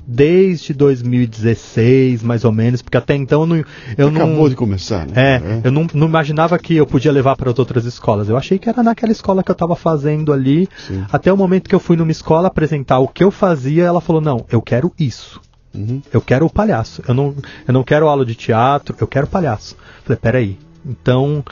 desde 2016, mais ou menos, porque até então eu não, eu não Acabou de começar, né? é, eu não, não imaginava que eu podia levar para as outras escolas. Eu achei que era naquela escola que eu estava fazendo ali. Sim. Até o momento que eu fui numa escola apresentar o que eu fazia, ela falou: Não, eu quero isso. Uhum. Eu quero o palhaço. Eu não, eu não quero aula de teatro, eu quero palhaço. Falei: Peraí. Então,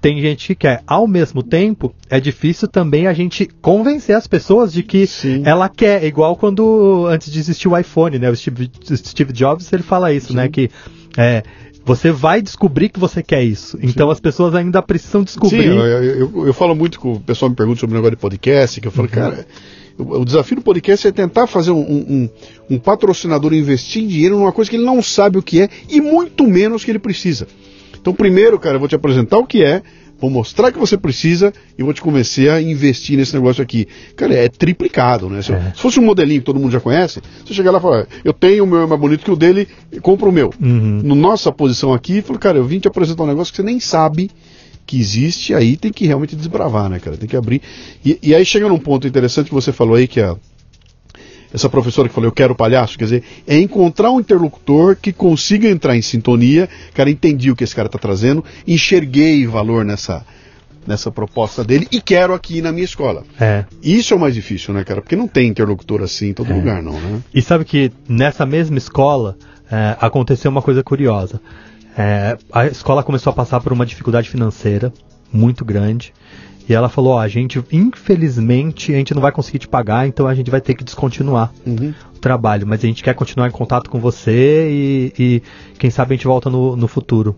tem gente que quer. Ao mesmo tempo, é difícil também a gente convencer as pessoas de que Sim. ela quer. Igual quando, antes de existir o iPhone, né? O Steve, Steve Jobs, ele fala isso, né? Que é, você vai descobrir que você quer isso. Então, as pessoas ainda precisam descobrir. Sim, eu, eu, eu- eu falo muito que o pessoal me pergunta sobre o negócio de podcast, que eu falo, Uhum. cara, o, o desafio do podcast é tentar fazer um, um- um patrocinador investir dinheiro numa coisa que ele não sabe o que é e muito menos que ele precisa. Então, primeiro, cara, eu vou te apresentar o que é, vou mostrar que você precisa e vou te convencer a investir nesse negócio aqui. Cara, é triplicado, né? Se, É. se fosse um modelinho que todo mundo já conhece, você chega lá e fala, eu tenho o meu é mais bonito que o dele, compra o meu. Uhum. No nossa posição aqui, falou, cara, eu vim te apresentar um negócio que você nem sabe que existe, aí tem que realmente desbravar, né, cara? Tem que abrir. E, e aí chega num ponto interessante que você falou aí, que a, essa professora que falou, eu quero palhaço, quer dizer, é encontrar um interlocutor que consiga entrar em sintonia, cara, entendi o que esse cara está trazendo, enxerguei valor nessa, nessa proposta dele e quero aqui na minha escola. É. Isso é o mais difícil, né, cara? Porque não tem interlocutor assim em todo É. lugar, não, né? E sabe que nessa mesma escola é, aconteceu uma coisa curiosa. É, a escola começou a passar por uma dificuldade financeira muito grande. E ela falou: Ó, a gente, infelizmente, a gente não vai conseguir te pagar, então a gente vai ter que descontinuar Uhum. o trabalho. Mas a gente quer continuar em contato com você e, e quem sabe a gente volta no, no futuro.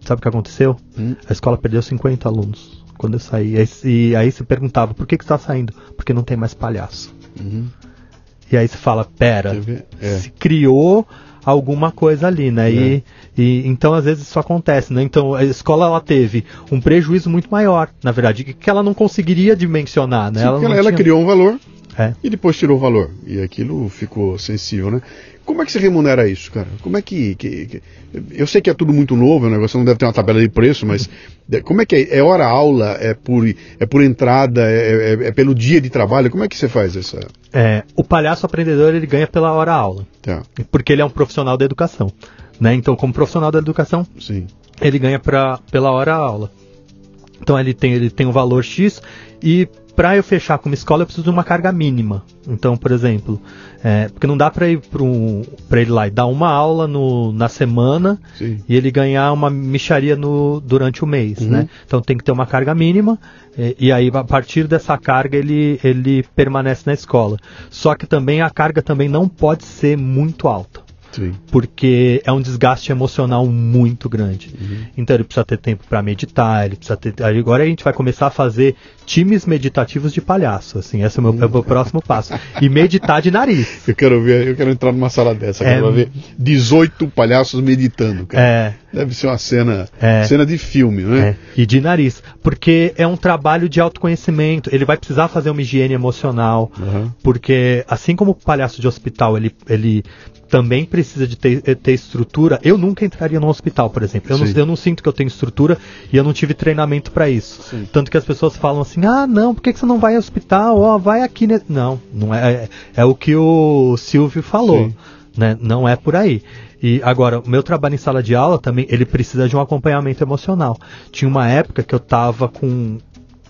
Sabe o que aconteceu? Hum. A escola perdeu 50 alunos quando eu saí. E aí, e aí se perguntava: por que, que você está saindo? Porque não tem mais palhaço. Uhum. E aí você fala, pera? É. se criou alguma coisa ali, né? E, e então às vezes isso acontece, né? Então a escola ela teve um prejuízo muito maior, na verdade, que ela não conseguiria dimensionar, né? Sim, não ela, ela tinha- criou um valor É. e depois tirou o valor. E aquilo ficou sensível, né? Como é que você remunera isso, cara? Como é que, que- que- Eu sei que é tudo muito novo, o negócio não deve ter uma tabela de preço, mas como é que é? É hora aula? É por, é por entrada? É, é- é pelo dia de trabalho? Como é que você faz essa. É, o palhaço aprendedor ele ganha pela hora aula, Tá, porque ele é um profissional da educação, né? Então como profissional da educação sim. ele ganha pra, pela hora aula. Então ele tem, ele tem um valor X e para eu fechar com uma escola, eu preciso de uma carga mínima. Então, por exemplo, é, porque não dá para ir para ele lá e dar uma aula no, na semana Sim. e ele ganhar uma micharia no, durante o mês, Uhum. né? Então tem que ter uma carga mínima e, e aí a partir dessa carga ele, ele permanece na escola. Só que também a carga também não pode ser muito alta Sim. porque é um desgaste emocional muito grande. Uhum. Então ele precisa ter tempo para meditar, ele precisa ter. Agora a gente vai começar a fazer times meditativos de palhaço, assim, esse é o meu, é o meu próximo passo. E meditar de nariz. Eu quero ver, eu quero entrar numa sala dessa, É. quero ver 18 palhaços meditando, cara. É, Deve ser uma cena, É. cena de filme, né? é, e de nariz, porque é um trabalho de autoconhecimento. Ele vai precisar fazer uma higiene emocional, Aham. porque assim como o palhaço de hospital, ele, ele também precisa de ter, ter estrutura. Eu nunca entraria num hospital, por exemplo. Eu não, eu não sinto que eu tenho estrutura e eu não tive treinamento para isso. Sim. Tanto que as pessoas falam assim: ah, não, por que, que você não vai ao hospital? Ó, vai aqui. ne-" Não, não é, é. É o que o Silvio falou. Sim. Né? Não é por aí. E agora, o meu trabalho em sala de aula também, ele precisa de um acompanhamento emocional. Tinha uma época que eu tava com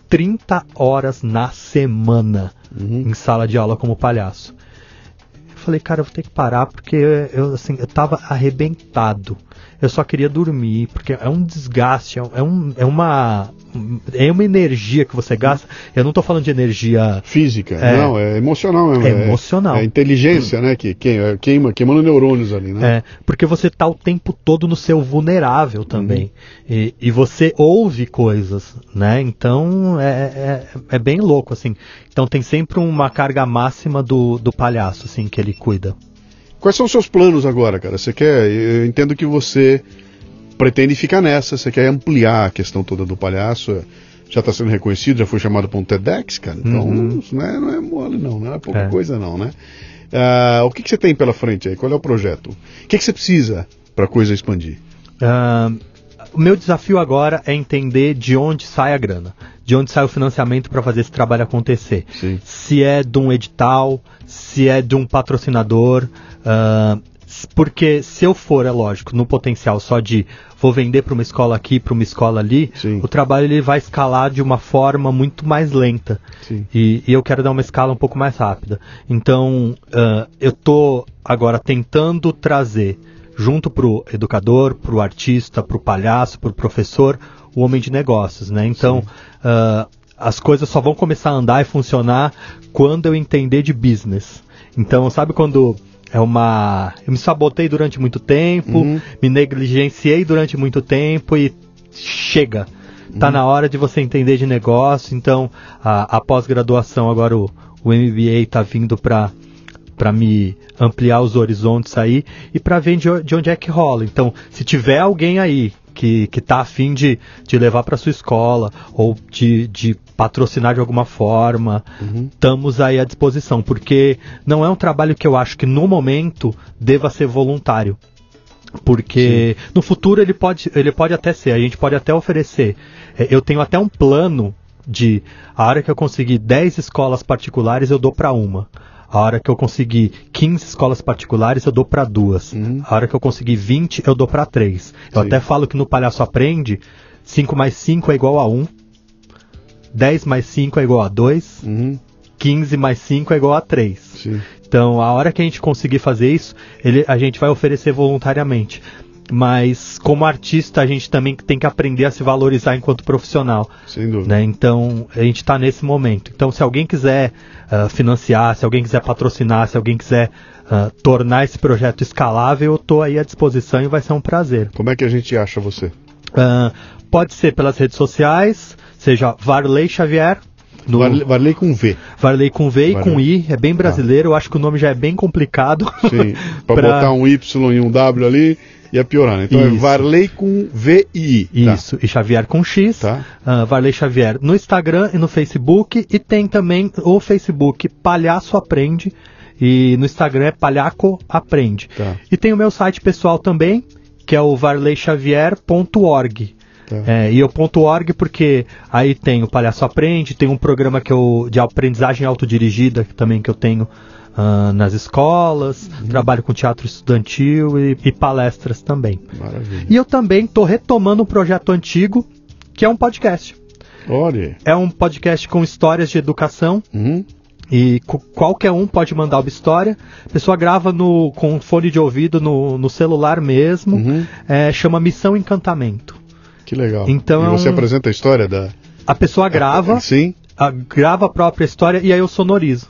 30 horas na semana Uhum. em sala de aula como palhaço. Eu falei, cara, eu vou ter que parar porque eu, assim, eu tava arrebentado. Eu só queria dormir, porque é um desgaste, é, um- é um, é uma. É uma energia que você gasta. Eu não tô falando de energia. Física, É. não, é emocional mesmo. É emocional. É inteligência, né? Que queima, queima, queimando neurônios ali, né? É, porque você tá o tempo todo no seu vulnerável também. Uhum. E, e você ouve coisas, né? Então é, é, é bem louco, assim. Então tem sempre uma carga máxima do, do palhaço, assim, que ele cuida. Quais são os seus planos agora, cara? Você quer. Eu entendo que você pretende ficar nessa, você quer ampliar a questão toda do palhaço. Já está sendo reconhecido, já foi chamado para um TEDx, cara. Então, Uhum. não é, não é mole, não, não é pouca É. coisa, não, né? Ah, o que, que você tem pela frente aí? Qual é o projeto? O que, que você precisa para a coisa expandir? Ah, o meu desafio agora é entender de onde sai a grana, de onde sai o financiamento para fazer esse trabalho acontecer. Sim. Se é de um edital, se é de um patrocinador, s- porque se eu for, é lógico, no potencial só de vou vender para uma escola aqui, para uma escola ali, Sim. o trabalho ele vai escalar de uma forma muito mais lenta. E, e eu quero dar uma escala um pouco mais rápida. Então, ah, eu tô agora tentando trazer, junto pro educador, pro artista, pro palhaço, pro professor, o homem de negócios, né? Então, ah, as coisas só vão começar a andar e funcionar quando eu entender de business. Então, sabe quando é uma. Eu me sabotei durante muito tempo, Uhum. me negligenciei durante muito tempo e chega. Tá na hora de você entender de negócio, então a, a pós-graduação, agora o, o MBA tá vindo para para me ampliar os horizontes aí e para ver de, de onde é que rola. Então, se tiver alguém aí que, que tá afim de, de levar para sua escola ou de, de patrocinar de alguma forma, estamos aí à disposição, porque não é um trabalho que eu acho que no momento deva ser voluntário. Porque no futuro ele pode, ele pode até ser, a gente pode até oferecer. É, Eu tenho até um plano de a hora que eu conseguir 10 escolas particulares, eu dou para uma. A hora que eu conseguir 15 escolas particulares, eu dou para duas. Uhum. A hora que eu conseguir 20, eu dou para três. Eu Sim. até falo que no Palhaço Aprende, 5 mais 5 é igual a 1. 10 mais 5 é igual a 2. Uhum. 15 mais 5 é igual a 3. Sim. Então, a hora que a gente conseguir fazer isso, ele- a gente vai oferecer voluntariamente. Mas, como artista, a gente também tem que aprender a se valorizar enquanto profissional. Sem dúvida. Né? Então, a gente está nesse momento. Então, se alguém quiser ah, financiar, se alguém quiser patrocinar, se alguém quiser ah, tornar esse projeto escalável, eu estou aí à disposição e vai ser um prazer. Como é que a gente acha você? Ah, pode ser pelas redes sociais, seja Varley Xavier. No, Varley, Varley com V. Varley com V e com Varley. I, é bem brasileiro, eu acho que o nome já é bem complicado. Sim. Para Pra- botar um Y e um W ali, ia piorar, né? Então é Isso. Varley com V e I. Tá. Isso, e Xavier com X, Tá. ah, Varley Xavier no Instagram e no Facebook, e tem também o Facebook Palhaço Aprende, e no Instagram é Palhaco Aprende. Tá. E tem o meu site pessoal também, que é o varleyxavier.org. É, e eu ponto .org porque aí tem o Palhaço Aprende, tem um programa que eu, de aprendizagem autodirigida que também que eu tenho ah, nas escolas, Uhum. trabalho com teatro estudantil e, e palestras também. Maravilha. E eu também estou retomando um projeto antigo, que é um podcast. Olha. É um podcast com histórias de educação. Uhum. E qualquer um pode mandar uma história. A pessoa grava no, com fone de ouvido no, no celular mesmo. Uhum. É, chama Missão Encantamento. Que legal. Então e é você apresenta a história da. A pessoa grava, Sim. a- grava a própria história e aí eu sonorizo.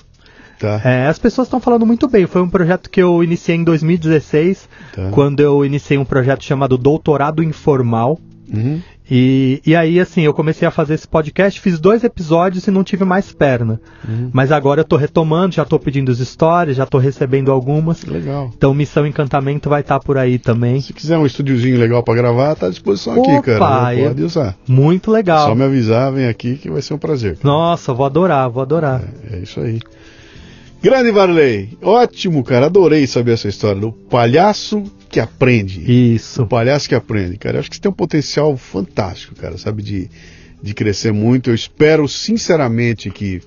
Tá. É, as pessoas estão falando muito bem. Foi um projeto que eu iniciei em 2016, Tá. quando eu iniciei um projeto chamado Doutorado Informal. Uhum. E, e aí, assim, eu comecei a fazer esse podcast, fiz dois episódios e não tive mais perna. Uhum. Mas agora eu tô retomando, já tô pedindo as histórias, já tô recebendo algumas. Legal. Então, Missão Encantamento vai estar por aí também. Se quiser um estúdiozinho legal pra gravar, tá à disposição aqui, Opa, cara. eu- Pode usar. Muito legal. Só me avisar, vem aqui que vai ser um prazer. Nossa, vou adorar, vou adorar. É isso aí. Grande Varley, ótimo, cara. Adorei saber essa história do palhaço que aprende. Isso. O palhaço que aprende, cara. Eu acho que você tem um potencial fantástico, cara, sabe? De, de crescer muito. Eu espero sinceramente que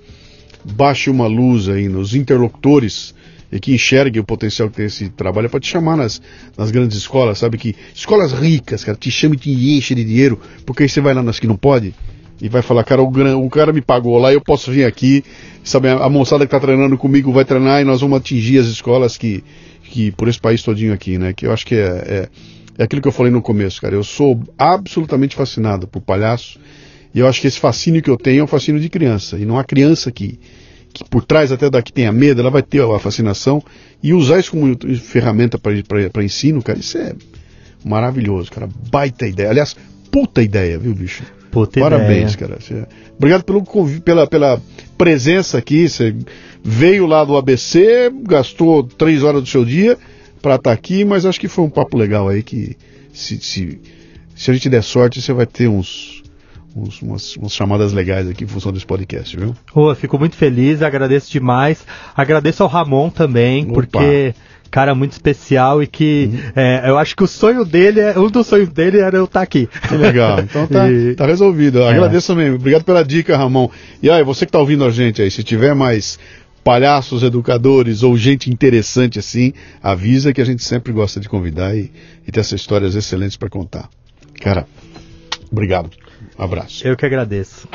baixe uma luz aí nos interlocutores e que enxergue o potencial que tem esse trabalho para te chamar nas, nas grandes escolas, sabe? Que escolas ricas, cara, te chama e te enche de dinheiro, porque aí você vai lá nas que não pode e vai falar, cara, o, o cara me pagou lá, eu posso vir aqui, sabe? A, moçada que tá treinando comigo vai treinar e nós vamos atingir as escolas que, que por esse país todinho aqui, né? Que eu acho que é, é, é aquilo que eu falei no começo, cara. Eu sou absolutamente fascinado por palhaço e eu acho que esse fascínio que eu tenho é um fascínio de criança. E não há criança que, que por trás até daqui tenha medo, ela vai ter a fascinação e usar isso como ferramenta para ensino, cara, isso é maravilhoso, cara. Baita ideia. Aliás, puta ideia, viu, bicho? Puta Parabéns, ideia. cara. Você- Obrigado pelo, pela, pela presença aqui. Você veio lá do ABC, gastou três horas do seu dia para estar aqui, mas acho que foi um papo legal aí que se, se, se a gente der sorte, você vai ter uns, uns- umas, umas chamadas legais aqui em função desse podcast, viu? Eu fico muito feliz, agradeço demais. Agradeço ao Ramon também, Opa. porque cara muito especial e que Uhum. é, eu acho que o sonho dele, é- um dos sonhos dele era eu estar aqui. Que legal. Então tá, E- tá resolvido. Eu Agradeço mesmo. Obrigado pela dica, Ramon. E aí, você que tá ouvindo a gente aí, se tiver mais palhaços, educadores ou gente interessante assim, avisa que a gente sempre gosta de convidar e, e ter essas histórias excelentes para contar. Cara, obrigado. Um abraço. Eu que agradeço.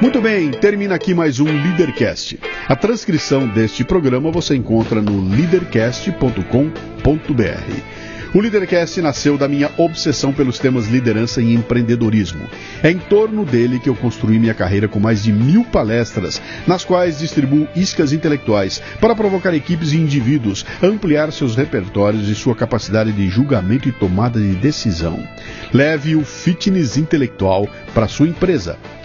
Muito bem, termina aqui mais um Leadercast. A transcrição deste programa você encontra no leadercast.com.br. O Leadercast nasceu da minha obsessão pelos temas liderança e empreendedorismo. É em torno dele que eu construí minha carreira com mais de mil palestras, nas quais distribuo iscas intelectuais para provocar equipes e indivíduos, ampliar seus repertórios e sua capacidade de julgamento e tomada de decisão. Leve o fitness intelectual para sua empresa.